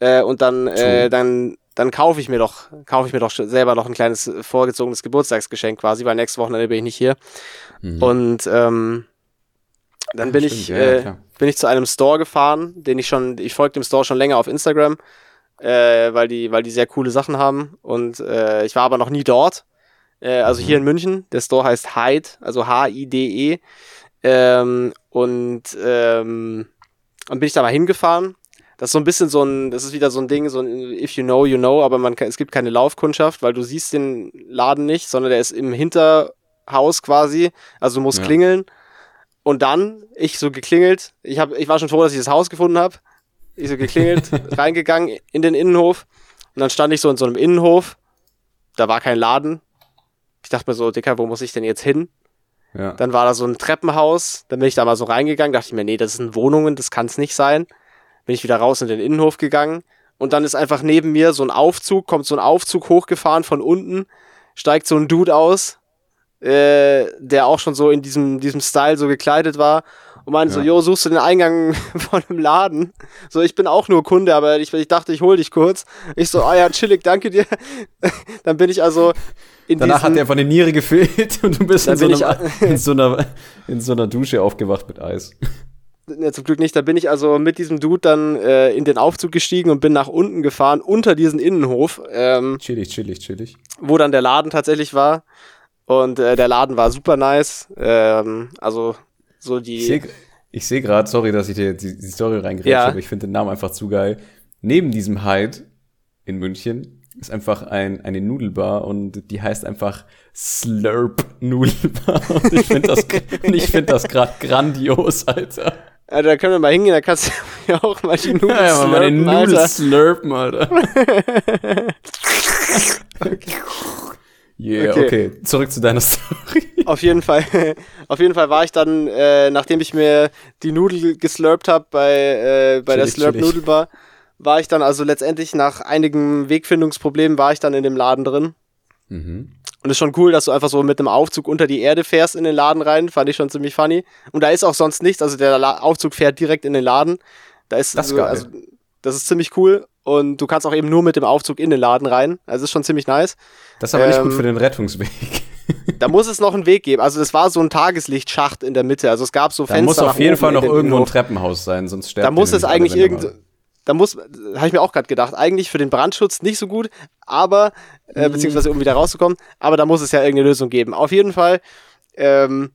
äh, und dann, äh, dann, dann kaufe ich mir doch, kaufe ich mir doch selber noch ein kleines vorgezogenes Geburtstagsgeschenk quasi, weil nächstes Wochenende bin ich nicht hier. Mhm. Und ähm, dann bin Stimmt, ich, ja, äh, bin ich zu einem Store gefahren, den ich schon, ich folge dem Store schon länger auf Instagram, weil die, weil die sehr coole Sachen haben. Und ich war aber noch nie dort. Äh, also Mhm. hier in München. Der Store heißt Hyde, also H-I-D-E. Ähm, und ähm, und bin ich da mal hingefahren. Das ist so ein bisschen so ein, das ist wieder so ein Ding, so ein If you know, you know, aber man kann, es gibt keine Laufkundschaft, weil du siehst den Laden nicht, sondern der ist im Hinterhaus quasi. Also du musst Ja. klingeln. Und dann, ich so geklingelt, ich, hab, ich war schon froh, dass ich das Haus gefunden habe. Ich so geklingelt, reingegangen in den Innenhof. Und dann stand ich so in so einem Innenhof. Da war kein Laden. Ich dachte mir so, Dicker, wo muss ich denn jetzt hin? Ja. Dann war da so ein Treppenhaus. Dann bin ich da mal so reingegangen. Dachte ich mir, nee, das sind Wohnungen, das kann es nicht sein. Bin ich wieder raus in den Innenhof gegangen. Und dann ist einfach neben mir so ein Aufzug, kommt so ein Aufzug hochgefahren von unten. Steigt so ein Dude aus, äh, der auch schon so in diesem, diesem Style so gekleidet war. Und meinte so, Ja. jo, suchst du den Eingang von dem Laden? So, ich bin auch nur Kunde, aber ich, ich dachte, ich hol dich kurz. Ich so, ah ja, chillig, danke dir. dann bin ich also in Danach hat er von der Niere gefehlt und du bist Dann in so, einem, in, so einer, in so einer Dusche aufgewacht mit Eis. Ja, zum Glück nicht. Da bin ich also mit diesem Dude dann äh, in den Aufzug gestiegen und bin nach unten gefahren, unter diesen Innenhof, ähm, Chillig, chillig, chillig. wo dann der Laden tatsächlich war. Und äh, der Laden war super nice. Ähm, also so Ich die. sehe ich seh gerade, sorry, dass ich dir die, die Story reingrätsche, Ja. aber ich finde den Namen einfach zu geil. Neben diesem Hyde in München ist einfach ein, eine Nudelbar und die heißt einfach Slurp Nudelbar. Und ich finde das, ich find das gerade grandios, Alter. Also, da können wir mal hingehen, da kannst du mir auch mal die Nudeln Ja, ja, mal slurpen, Nudel Alter. slurpen, Alter. Yeah, Okay. okay. Zurück zu deiner Story. Auf jeden Fall, auf jeden Fall war ich dann, äh, nachdem ich mir die Nudel geslurpt habe bei, äh, bei der Slurp chillig. Nudelbar, war ich dann also letztendlich nach einigen Wegfindungsproblemen war ich dann in dem Laden drin. Mhm. Und es ist schon cool, dass du einfach so mit einem Aufzug unter die Erde fährst in den Laden rein. Fand ich schon ziemlich funny. Und da ist auch sonst nichts. Also der La Aufzug fährt direkt in den Laden. Da ist, Das ist so, geil. also das ist ziemlich cool. Und du kannst auch eben nur mit dem Aufzug in den Laden rein. Also ist schon ziemlich nice. Das ist aber nicht Ähm, gut für den Rettungsweg. Da muss es noch einen Weg geben. Also das war so ein Tageslichtschacht in der Mitte. Also es gab so Da Fenster. muss nach auf jeden Fall noch irgendwo ein. Treppenhaus sein, sonst sterben Da muss es eigentlich irgend, da muss, habe ich mir auch gerade gedacht, eigentlich für den Brandschutz nicht so gut, aber, äh, Mhm. beziehungsweise um wieder rauszukommen, aber da muss es ja irgendeine Lösung geben. Auf jeden Fall ähm,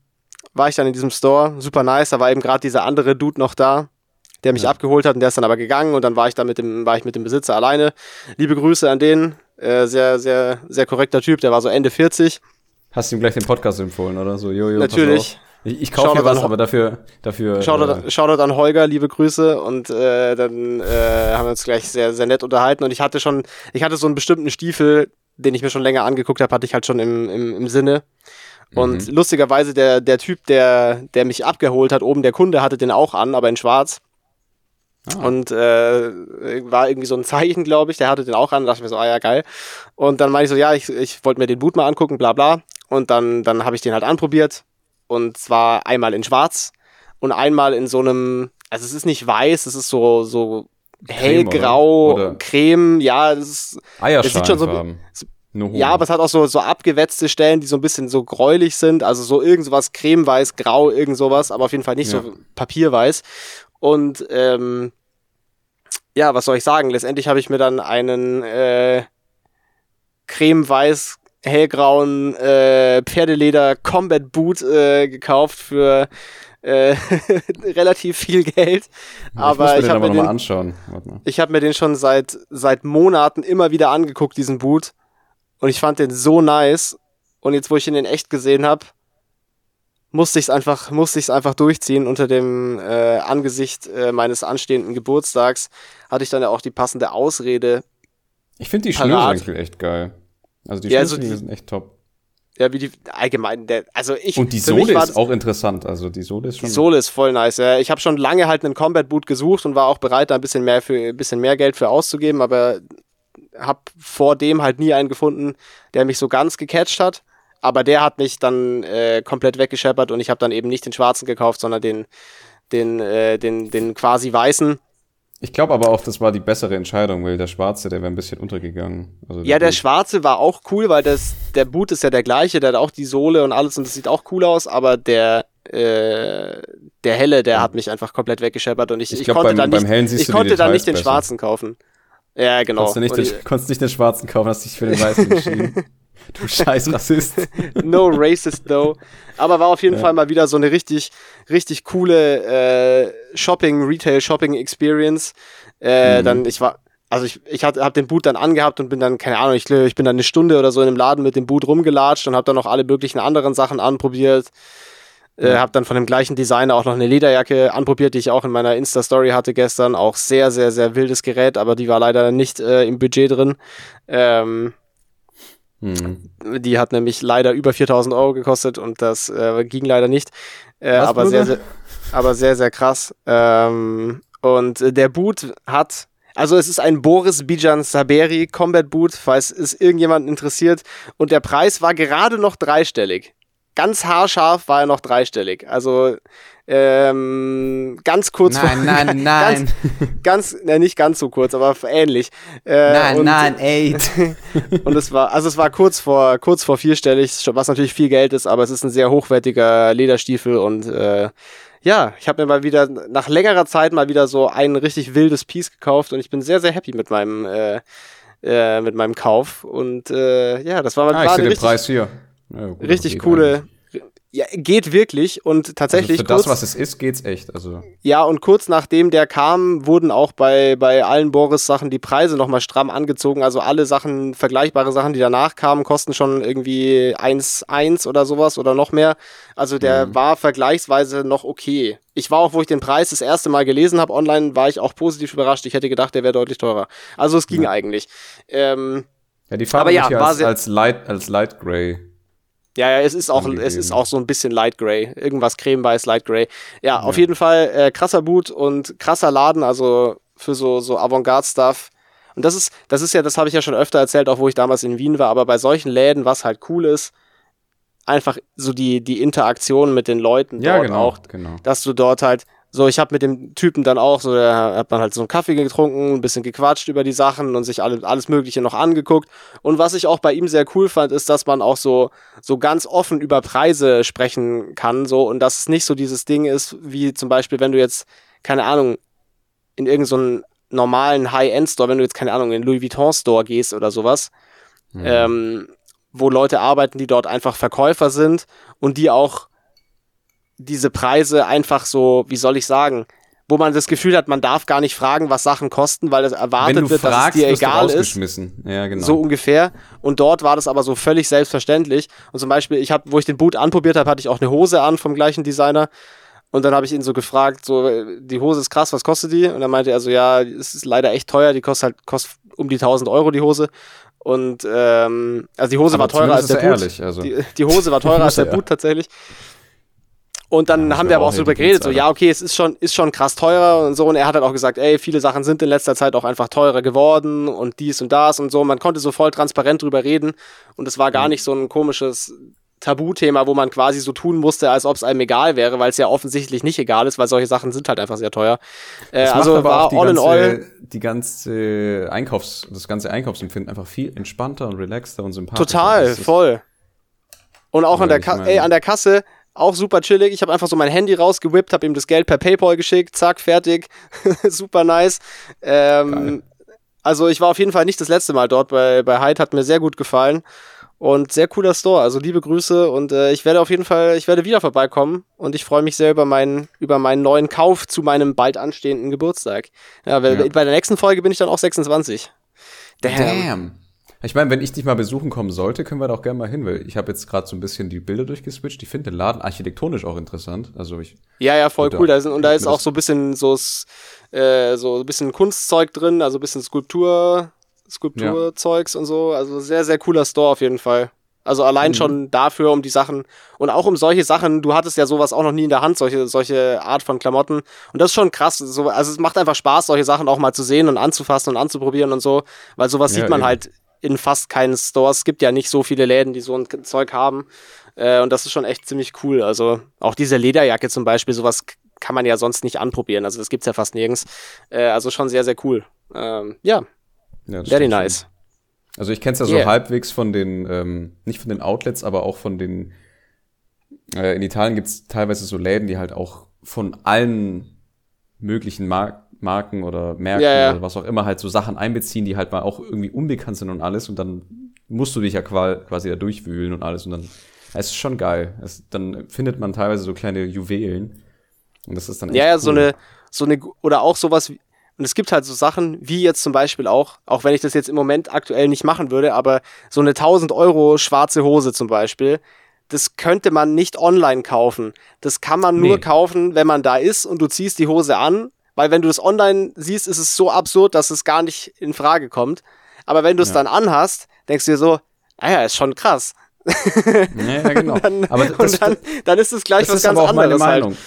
war ich dann in diesem Store, super nice, da war eben gerade dieser andere Dude noch da, der mich Ja. abgeholt hat und der ist dann aber gegangen und dann war ich da mit dem, war ich mit dem Besitzer alleine. Liebe Grüße an den, äh, sehr, sehr, sehr korrekter Typ, der war so Ende 40. Hast du ihm gleich den Podcast empfohlen, oder so? Jojo, pass Natürlich. Ich, ich kaufe hier was, an- aber dafür, dafür. Shoutout, äh, Shoutout an Holger, liebe Grüße. Und äh, dann äh, haben wir uns gleich sehr, sehr nett unterhalten. Und ich hatte schon, ich hatte so einen bestimmten Stiefel, den ich mir schon länger angeguckt habe, hatte ich halt schon im, im, im Sinne. Und Mhm. lustigerweise, der, der Typ, der, der mich abgeholt hat, oben der Kunde, hatte den auch an, aber in schwarz. Ah, Und äh, war irgendwie so ein Zeichen, glaube ich, der hatte den auch an, da dachte ich mir so, ah ja, geil. Und dann meinte ich so, ja, ich, ich wollte mir den Boot mal angucken, bla bla. Und dann, dann habe ich den halt anprobiert. Und zwar einmal in schwarz und einmal in so einem, also es ist nicht weiß, es ist so, so hellgrau, oder? Oder? Creme, ja, das ist, das sieht schon so-. Nur ja, aber es hat auch so, so abgewetzte Stellen, die so ein bisschen so gräulich sind, also so irgend sowas cremeweiß, grau, irgend sowas, aber auf jeden Fall nicht Ja. so papierweiß. Und ähm, ja, was soll ich sagen? Letztendlich habe ich mir dann einen äh, cremeweiß hellgrauen äh, Pferdeleder Combat Boot äh, gekauft für äh, relativ viel Geld. ich Aber ich, den habe mir, den- anschauen. Warte mal. ich hab mir den schon seit, seit Monaten immer wieder angeguckt, diesen Boot. Und ich fand den so nice. Und jetzt, wo ich ihn in echt gesehen habe, musste ich es einfach, musste ich's einfach durchziehen. Unter dem äh, Angesicht äh, meines anstehenden Geburtstags hatte ich dann ja auch die passende Ausrede, Ich finde die. Schnürsenkel echt geil. Also die Ja, also die- sind echt top. ja, wie die allgemein, der, also ich. Und die Sohle ist auch interessant. Also die Sohle ist schon. Die Sohle ist voll nice. Ja. Ich habe schon lange halt einen Combat Boot gesucht und war auch bereit, da ein bisschen mehr für ein bisschen mehr Geld für auszugeben, aber habe vor dem halt nie einen gefunden, der mich so ganz gecatcht hat. Aber der hat mich dann äh, komplett weggescheppert und ich habe dann eben nicht den schwarzen gekauft, sondern den den äh, den den quasi weißen. Ich glaube aber auch, das war die bessere Entscheidung, weil der Schwarze, der wäre ein bisschen untergegangen. Also Ja, der Boot. schwarze war auch cool, weil das der Boot ist ja der gleiche, der hat auch die Sohle und alles und das sieht auch cool aus, aber der äh, der helle, der hat mich einfach komplett weggescheppert und ich, Ich ich, glaub, konnte beim- dann beim nicht, ich konnte dann nicht den besser. schwarzen kaufen. Ja, genau. Konntest du nicht, den, konntest nicht den Schwarzen kaufen, hast dich für den Weißen entschieden. du scheiß Rassist. no racist though. Aber war auf jeden Fall mal wieder so eine richtig, richtig coole äh, Shopping, Retail Shopping Experience. Äh, Mhm. Dann, ich war, also ich, ich hatte, hab den Boot dann angehabt und bin dann, keine Ahnung, ich, ich bin dann eine Stunde oder so in dem Laden mit dem Boot rumgelatscht und habe dann noch alle möglichen anderen Sachen anprobiert. Äh, habe dann von dem gleichen Designer auch noch eine Lederjacke anprobiert, die ich auch in meiner Insta-Story hatte gestern. Auch sehr, sehr, sehr wildes Gerät, aber die war leider nicht äh, im Budget drin. Ähm, Hm. die hat nämlich leider über 4000 Euro gekostet und das äh, ging leider nicht. Äh, Was, aber, Bruder? sehr, sehr, aber sehr, sehr krass. Ähm, und äh, der Boot hat, also es ist ein Boris Bijan Saberi Combat Boot, falls es irgendjemanden interessiert. Und der Preis war gerade noch dreistellig. Ganz haarscharf war er noch dreistellig. Also ähm, ganz kurz vor. nein, Ganz, ganz, ne, nicht ganz so kurz, aber ähnlich. Äh, und, eight. und es war, also es war kurz vor, kurz vor vierstellig, was natürlich viel Geld ist, aber es ist ein sehr hochwertiger Lederstiefel und äh, ja, ich habe mir mal wieder nach längerer Zeit mal wieder so ein richtig wildes Piece gekauft und ich bin sehr, sehr happy mit meinem, äh, äh, mit meinem Kauf. Und äh, ja, das war mal Ah, ich sehe den Preis hier. Ja, gut, richtig coole. eigentlich. Ja, geht wirklich und Also tatsächlich für kurz, das, was es ist, geht's echt. Also ja, und kurz nachdem der kam, wurden auch bei, bei allen Boris-Sachen die Preise nochmal stramm angezogen. Also alle Sachen, vergleichbare Sachen, die danach kamen, kosten schon irgendwie 1,1 oder sowas oder noch mehr. Also der war vergleichsweise noch okay. Ich war auch, wo ich den Preis das erste Mal gelesen habe online, war ich auch positiv überrascht. Ich hätte gedacht, der wäre deutlich teurer. Also es ging eigentlich. Ähm, ja, die Farbe ja, hier als, als Light als Light Gray. Ja, ja, es ist auch, angegeben. es ist auch so ein bisschen Light Gray. Irgendwas cremeweiß, Light Gray. Ja, auf jeden Fall äh, krasser Boot und krasser Laden, also für so, so Avantgarde-Stuff. Und das ist, das ist ja, das habe ich ja schon öfter erzählt, auch wo ich damals in Wien war, aber bei solchen Läden, was halt cool ist, einfach so die, die Interaktion mit den Leuten Ja, dort genau, auch, genau. dass du dort halt, so ich habe mit dem Typen dann auch, so da hat man halt so einen Kaffee getrunken, ein bisschen gequatscht über die Sachen und sich alle, alles Mögliche noch angeguckt. Und was ich auch bei ihm sehr cool fand, ist, dass man auch so, so ganz offen über Preise sprechen kann, so und dass es nicht so dieses Ding ist, wie zum Beispiel, wenn du jetzt, keine Ahnung, in irgendeinen normalen High-End-Store, wenn du jetzt, keine Ahnung, in den Louis Vuitton-Store gehst oder sowas, Mhm. ähm, wo Leute arbeiten, die dort einfach Verkäufer sind und die auch diese Preise einfach so, wie soll ich sagen, wo man das Gefühl hat, man darf gar nicht fragen, was Sachen kosten, weil es erwartet wird, dass es fragst, dir egal ist. Ja, genau. So ungefähr. Und dort war das aber so völlig selbstverständlich. Und zum Beispiel, ich habe, wo ich den Boot anprobiert habe, hatte ich auch eine Hose an vom gleichen Designer. Und dann habe ich ihn so gefragt, so, die Hose ist krass, was kostet die? Und dann meinte er so, ja, es ist leider echt teuer, die kostet halt kostet um die 1000 Euro die Hose. Und ähm, also die Hose Aber war teurer als der Boot. ehrlich, also. Die, die Hose war teurer als der. Boot tatsächlich. Und dann Ja, haben wir aber auch so drüber geredet, so, ja, okay, es ist schon, ist schon krass teurer und so. Und er hat halt auch gesagt, ey, viele Sachen sind in letzter Zeit auch einfach teurer geworden und dies und das und so. Man konnte so voll transparent drüber reden. Und es war Mhm. gar nicht so ein komisches Tabuthema, wo man quasi so tun musste, als ob es einem egal wäre, weil es ja offensichtlich nicht egal ist, weil solche Sachen sind halt einfach sehr teuer. Äh, also war all in ganze, all die ganze Einkaufs, das ganze Einkaufsempfinden einfach viel entspannter und relaxter und sympathischer. Total, voll. Und auch Ja, an der, Ka ey, an der Kasse auch super chillig. Ich habe einfach so mein Handy rausgewippt, habe ihm das Geld per PayPal geschickt, zack, fertig. super nice. Ähm, also ich war auf jeden Fall nicht das letzte Mal dort bei, bei Hyde, hat mir sehr gut gefallen. Und sehr cooler Store, also liebe Grüße und äh, ich werde auf jeden Fall, ich werde wieder vorbeikommen und ich freue mich sehr über meinen, über meinen neuen Kauf zu meinem bald anstehenden Geburtstag. Ja, weil Ja. bei der nächsten Folge bin ich dann auch 26. Damn. Ich meine, wenn ich dich mal besuchen kommen sollte, können wir da auch gerne mal hin, weil ich habe jetzt gerade so ein bisschen die Bilder durchgeswitcht. Ich finde den Laden architektonisch auch interessant. Also ich, Ja, ja, voll cool. da- sind, und da ist auch so ein bisschen so, äh, so ein bisschen Kunstzeug drin, also ein bisschen Skulptur, Skulpturzeugs und so. Also sehr, sehr cooler Store auf jeden Fall. Also allein schon dafür, um die Sachen und auch um solche Sachen, du hattest ja sowas auch noch nie in der Hand, solche, solche Art von Klamotten. Und das ist schon krass. So, also es macht einfach Spaß, solche Sachen auch mal zu sehen und anzufassen und anzuprobieren und so, weil sowas Ja, sieht man eben. halt in fast keinen Stores. Es gibt ja nicht so viele Läden, die so ein Zeug haben. Äh, und das ist schon echt ziemlich cool. Also auch diese Lederjacke zum Beispiel, sowas kann man ja sonst nicht anprobieren. Also das gibt's ja fast nirgends. Äh, also schon sehr, sehr cool. Ähm, ja, ja, das very schon. nice. Also ich kenne es ja so Yeah. halbwegs von den, ähm, nicht von den Outlets, aber auch von den, äh, in Italien gibt's teilweise so Läden, die halt auch von allen möglichen Mar Marken oder Märkten Ja, ja. oder was auch immer halt so Sachen einbeziehen, die halt mal auch irgendwie unbekannt sind und alles und dann musst du dich ja quasi da durchwühlen und alles und dann, es ist schon geil. Es, dann findet man teilweise so kleine Juwelen und das ist dann echt Ja, ja, so cool. eine, so eine, oder auch sowas wie, und es gibt halt so Sachen, wie jetzt zum Beispiel auch, auch wenn ich das jetzt im Moment aktuell nicht machen würde, aber so eine 1000 Euro schwarze Hose zum Beispiel, das könnte man nicht online kaufen. Das kann man nur Nee. kaufen, wenn man da ist und du ziehst die Hose an, weil wenn du das online siehst, ist es so absurd, dass es gar nicht in Frage kommt. Aber wenn du es Ja. dann anhast, denkst du dir so, naja, ist schon krass. Ja, ja, genau. Dann, aber das, und dann, dann ist es gleich das was ist ganz aber auch meine anderes halt. Meinung.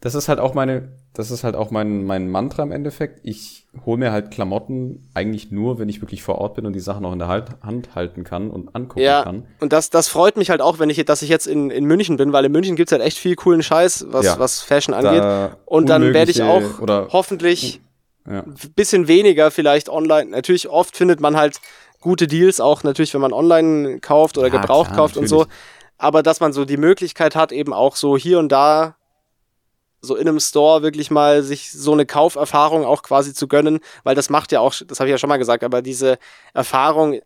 Das ist halt auch meine, das ist halt auch mein, mein Mantra im Endeffekt. Ich hole mir halt Klamotten eigentlich nur, wenn ich wirklich vor Ort bin und die Sachen auch in der halt, Hand halten kann und angucken Ja, kann. und das, das freut mich halt auch, wenn ich, dass ich jetzt in, in München bin, weil in München gibt's halt echt viel coolen Scheiß, was, Ja. was Fashion angeht. Da und dann werde ich auch oder hoffentlich ja, ein bisschen weniger vielleicht online. Natürlich, oft findet man halt gute Deals, auch natürlich, wenn man online kauft oder Ja, gebraucht klar, kauft und so. natürlich. Aber dass man so die Möglichkeit hat, eben auch so hier und da so in einem Store wirklich mal sich so eine Kauferfahrung auch quasi zu gönnen, weil das macht ja auch, das habe ich ja schon mal gesagt, aber diese Erfahrung,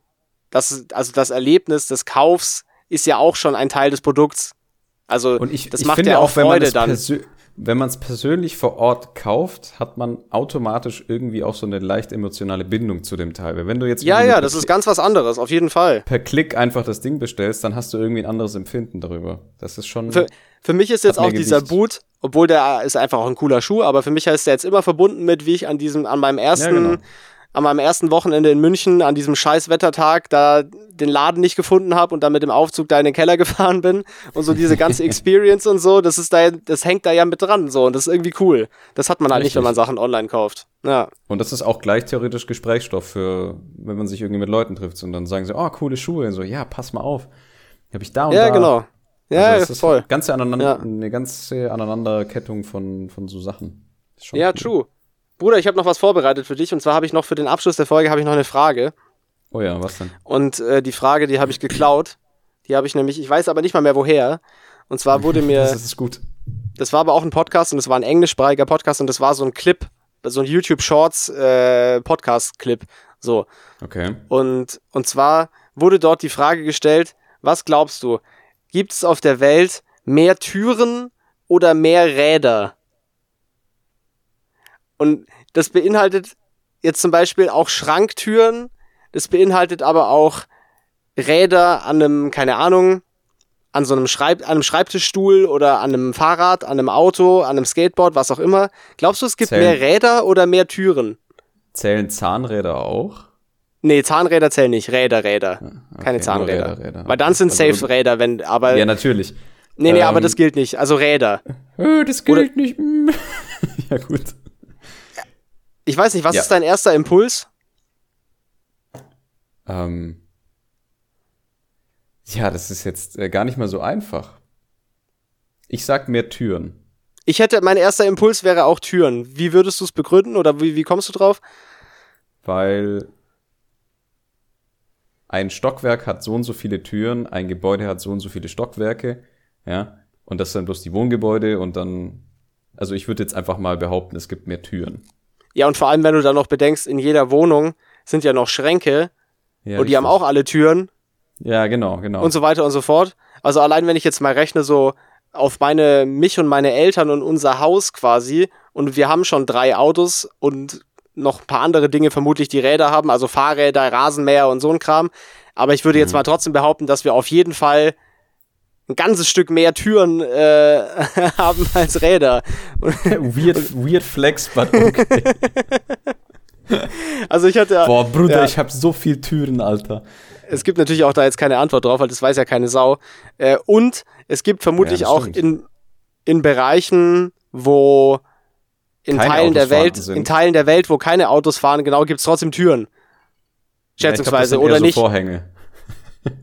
das, also das Erlebnis des Kaufs ist ja auch schon ein Teil des Produkts. Also Und ich, das ich macht finde ja auch wenn man Freude dann. Wenn man es persönlich vor Ort kauft, hat man automatisch irgendwie auch so eine leicht emotionale Bindung zu dem Teil. Wenn du jetzt Ja, ja, das ist ganz was anderes, auf jeden Fall. per Klick einfach das Ding bestellst, dann hast du irgendwie ein anderes Empfinden darüber. Das ist schon. Für, für mich ist jetzt auch dieser Gewicht. Boot, obwohl der ist einfach auch ein cooler Schuh, aber für mich ist der jetzt immer verbunden mit, wie ich an diesem, an meinem ersten, genau. An meinem ersten Wochenende in München, an diesem scheiß Wettertag, da den Laden nicht gefunden habe und dann mit dem Aufzug da in den Keller gefahren bin und so diese ganze Experience und so, das ist da, das hängt da ja mit dran, so, und das ist irgendwie cool. Das hat man halt nicht, Richtig. wenn man Sachen online kauft. Ja. Und das ist auch gleich theoretisch Gesprächsstoff für, wenn man sich irgendwie mit Leuten trifft und dann sagen sie, oh, coole Schuhe. Und so, ja, pass mal auf. Habe ich da und Ja, da. genau. Ja, also das ist voll. Ganze aneinander, Ja. Eine ganze Aneinanderkettung von, von so Sachen. Ja, cool. true. Bruder, ich habe noch was vorbereitet für dich und zwar habe ich noch für den Abschluss der Folge habe ich noch eine Frage. Oh ja, was denn? Und äh, die Frage, die habe ich geklaut. Die habe ich nämlich, ich weiß aber nicht mal mehr woher. Und zwar wurde mir, Das ist gut. das war aber auch ein Podcast und das war ein englischsprachiger Podcast und das war so ein Clip, so ein YouTube Shorts äh, Podcast Clip. So. Okay. Und, und zwar wurde dort die Frage gestellt, was glaubst du, gibt es auf der Welt mehr Türen oder mehr Räder? Und das beinhaltet jetzt zum Beispiel auch Schranktüren, das beinhaltet aber auch Räder an einem, keine Ahnung, an so einem, Schreib an einem Schreibtischstuhl oder an einem Fahrrad, an einem Auto, an einem Skateboard, was auch immer. Glaubst du, es gibt Zählen- mehr Räder oder mehr Türen? Zählen Zahnräder auch? Nee, Zahnräder zählen nicht, Räder, Räder. Okay, Keine Zahnräder. Räder, Räder. Weil dann sind Also- safe Räder, wenn, aber. Ja, natürlich. nee, nee, aber ähm, das gilt nicht. Also Räder. Äh, das gilt nicht. mm. ja, gut. Ich weiß nicht, was Ja. ist dein erster Impuls? Ähm, ja, das ist jetzt äh, gar nicht mal so einfach. Ich sag mehr Türen. Ich hätte, mein erster Impuls wäre auch Türen. Wie würdest du es begründen oder wie, wie kommst du drauf? weil ein Stockwerk hat so und so viele Türen, ein Gebäude hat so und so viele Stockwerke, ja, und das sind bloß die Wohngebäude und dann, also ich würde jetzt einfach mal behaupten, es gibt mehr Türen. Ja, und vor allem, wenn du dann noch bedenkst, in jeder Wohnung sind ja noch Schränke Ja, und die haben auch alle Türen. Ja, genau, genau. und so weiter und so fort. Also allein wenn ich jetzt mal rechne, so auf meine, mich und meine Eltern und unser Haus quasi, und wir haben schon drei Autos und noch ein paar andere Dinge vermutlich, die Räder haben, also Fahrräder, Rasenmäher und so ein Kram. Aber ich würde jetzt mal trotzdem behaupten, dass wir auf jeden Fall ein ganzes Stück mehr Türen äh, haben als Räder. weird, weird flex, but okay. Also ich hatte ja, Boah, Bruder, ja. ich hab so viel Türen, Alter. es gibt natürlich auch da jetzt keine Antwort drauf, weil das weiß ja keine Sau. Äh, und es gibt vermutlich Ja, auch in, in Bereichen, wo in Keine Teilen der Autos vorhanden Welt, sind. in Teilen der Welt, wo keine Autos fahren, genau, gibt es trotzdem Türen. Ja, glaub, Schätzungsweise sind eher oder so nicht. Vorhänge.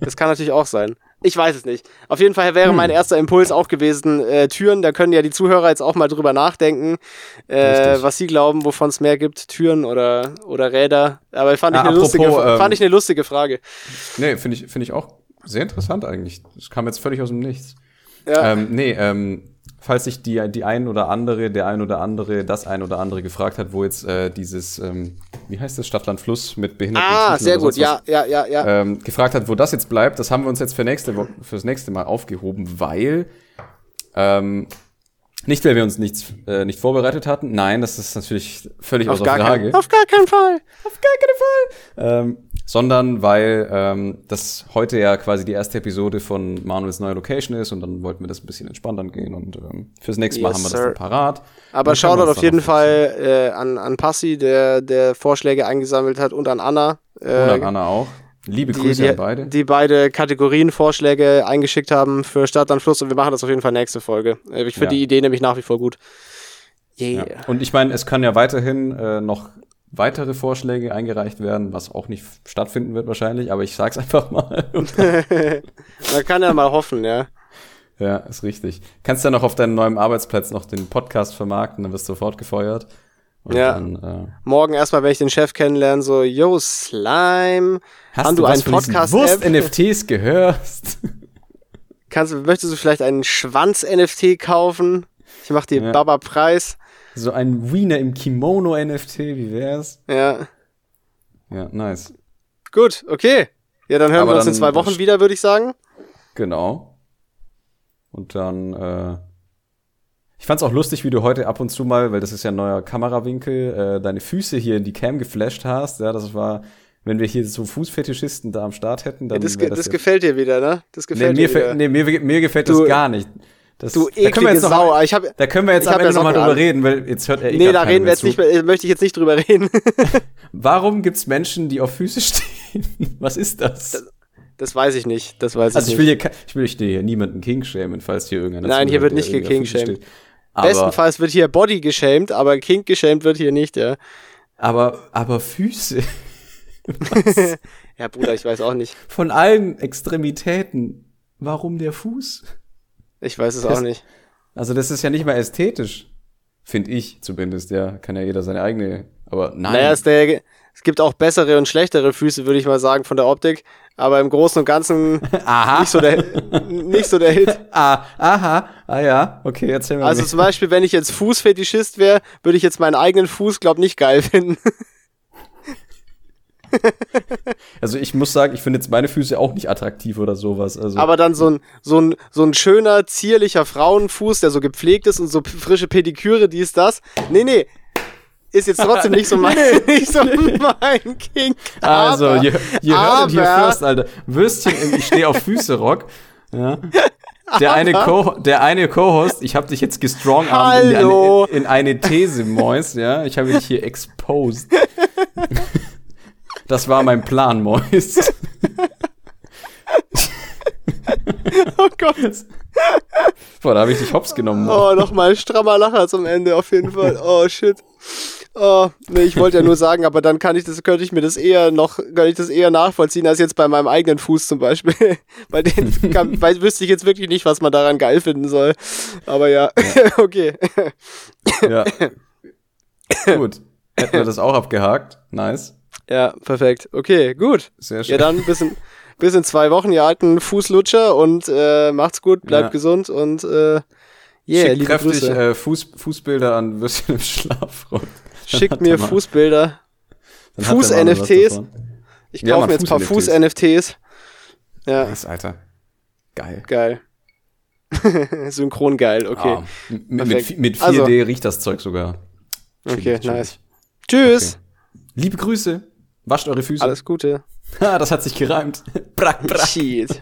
Das kann natürlich auch sein. Ich weiß es nicht. Auf jeden Fall wäre Hm. mein erster Impuls auch gewesen, äh, Türen, da können ja die Zuhörer jetzt auch mal drüber nachdenken, äh, was sie glauben, wovon es mehr gibt, Türen oder, oder Räder. Aber fand ich, Ah, eine lustige, apropos, ähm, fand ich eine lustige Frage. Nee, finde ich, finde ich auch sehr interessant eigentlich. Das kam jetzt völlig aus dem Nichts. Ja. Ähm, nee, ähm, falls sich die, die ein oder andere, der ein oder andere, das ein oder andere gefragt hat, wo jetzt äh, dieses, ähm, wie heißt das, Stadtland Fluss mit behinderten Ah, Titeln sehr gut, was, ja, ja, ja, ja. ähm, gefragt hat, wo das jetzt bleibt, das haben wir uns jetzt für nächste Wo fürs nächste Mal aufgehoben, weil ähm, nicht, weil wir uns nichts äh, nicht vorbereitet hatten. Nein, das ist natürlich völlig auf, außer Frage. kein, auf gar keinen Fall. Auf gar keinen Fall. Ähm, sondern weil ähm, das heute ja quasi die erste Episode von Manuels neue Location ist und dann wollten wir das ein bisschen entspannt angehen und ähm, fürs nächste Mal Yes, haben wir das dann parat. Aber Shoutout auf jeden Fall äh, an, an Passi, der, der Vorschläge eingesammelt hat, und an Anna. Äh, Und an Anna auch. Liebe die, Grüße die, an beide. die beide Kategorienvorschläge eingeschickt haben für Stadt an Fluss und wir machen das auf jeden Fall nächste Folge. Äh, Ich finde Ja. die Idee nämlich nach wie vor gut. Yeah. Ja. Und ich meine, es kann ja weiterhin äh, noch weitere Vorschläge eingereicht werden, was auch nicht stattfinden wird wahrscheinlich, aber ich sag's einfach mal. Man kann ja mal hoffen, ja. ja, ist richtig. Kannst ja noch auf deinem neuen Arbeitsplatz noch den Podcast vermarkten, dann wirst du sofort gefeuert. Und Ja. dann, äh, Morgen erstmal, wenn ich den Chef kennenlerne, so, yo, Slime, hast Haben du du einen von diesen Podcast-App? Wurst-NFTs gehört? kannst, möchtest du vielleicht einen Schwanz-NFT kaufen? Ich mach dir Ja. Baba-Preis. So ein Wiener im Kimono-NFT, wie wär's? Ja. Ja, nice. Gut, okay. Ja, dann hören Aber wir uns in zwei Wochen wieder, würde ich sagen. Genau. Und dann, äh, ich fand's auch lustig, wie du heute ab und zu mal, weil das ist ja ein neuer Kamerawinkel, äh, deine Füße hier in die Cam geflasht hast. Ja, das war, wenn wir hier so Fußfetischisten da am Start hätten, dann Das, wär ge- das ja- gefällt dir wieder, ne? Das nee, gefällt mir, dir wieder. nee, mir, mir gefällt Du- das gar nicht. Das, du da können wir jetzt noch Sau. mal, Ich hab, Da können wir jetzt am Ende nochmal drüber reden, weil jetzt hört er eh nee, da reden wir jetzt zu. nicht mehr, möchte ich jetzt nicht drüber reden. Warum gibt's Menschen, die auf Füße stehen? Was ist das? Das weiß ich nicht. Das weiß Also ich ich will nicht. hier, ke- ich will hier niemanden King shamen, falls hier irgendeiner Nein, hier wird nicht gekingshamed. Bestenfalls wird hier Body geschämt, aber Kink geschämt wird hier nicht, ja. aber, aber Füße Ja, Bruder, ich weiß auch nicht. von allen Extremitäten. Warum der Fuß? Ich weiß es Das- auch nicht. Also das ist ja nicht mal ästhetisch. Finde ich zumindest, ja. Kann ja jeder seine eigene. Aber nein. Naja, es, der, es gibt auch bessere und schlechtere Füße, würde ich mal sagen, von der Optik. Aber im Großen und Ganzen aha. nicht so der, nicht so der Hit. ah, aha. Ah ja. Okay, erzähl mal. Also mehr. zum Beispiel, wenn ich jetzt Fußfetischist wäre, würde ich jetzt meinen eigenen Fuß, glaub nicht geil finden. also ich muss sagen, ich finde jetzt meine Füße auch nicht attraktiv oder sowas. Also Aber dann so ein, so ein, so ein schöner, zierlicher Frauenfuß, der so gepflegt ist und so frische Pediküre, dies, das. Nee, nee. Ist jetzt trotzdem nicht so mein, nicht so mein King. Also, Aber- ihr, ihr hörtet hier first, Alter. Würstchen im Ich stehe auf Füße Rock. Ja. Der eine, Co der eine Co-Host, ich habe dich jetzt gestrongarmt in, eine- in eine These, Mois, ja. Ich habe dich hier exposed. Das war mein Plan, Mois. Oh Gott. Boah, da habe ich dich hops genommen. Mois. Oh, nochmal strammer Lacher zum Ende auf jeden Fall. Oh, shit. Oh, nee, ich wollte ja nur sagen, aber dann kann ich das, könnte ich mir das eher noch, könnte ich das eher nachvollziehen als jetzt bei meinem eigenen Fuß zum Beispiel. bei denen kann, weil, wüsste ich jetzt wirklich nicht, was man daran geil finden soll. Aber ja, okay. Ja. Gut. Hätten wir das auch abgehakt. Nice. Ja, perfekt. Okay, gut. Sehr schön. Ja, dann bis in, bis in zwei Wochen, ihr alten Fußlutscher und äh, macht's gut, bleibt Ja. gesund und äh, yeah, Schickt kräftig äh, Fuß, Fußbilder an Würstchen im Schlafrock. Dann Schickt mir Fußbilder. Fuß-NFTs. Ich Ja, kaufe mir jetzt ein paar Fuß-NFTs. Ja, Nice, Alter. Geil. geil. Synchron geil, okay. Ah, mit, mit, Perfekt. mit 4D Also- riecht das Zeug sogar. okay, chillig. nice. Tschüss. Okay. Liebe Grüße. Wascht eure Füße. Alles Gute. Ha, das hat sich gereimt. brack, brack. Shit.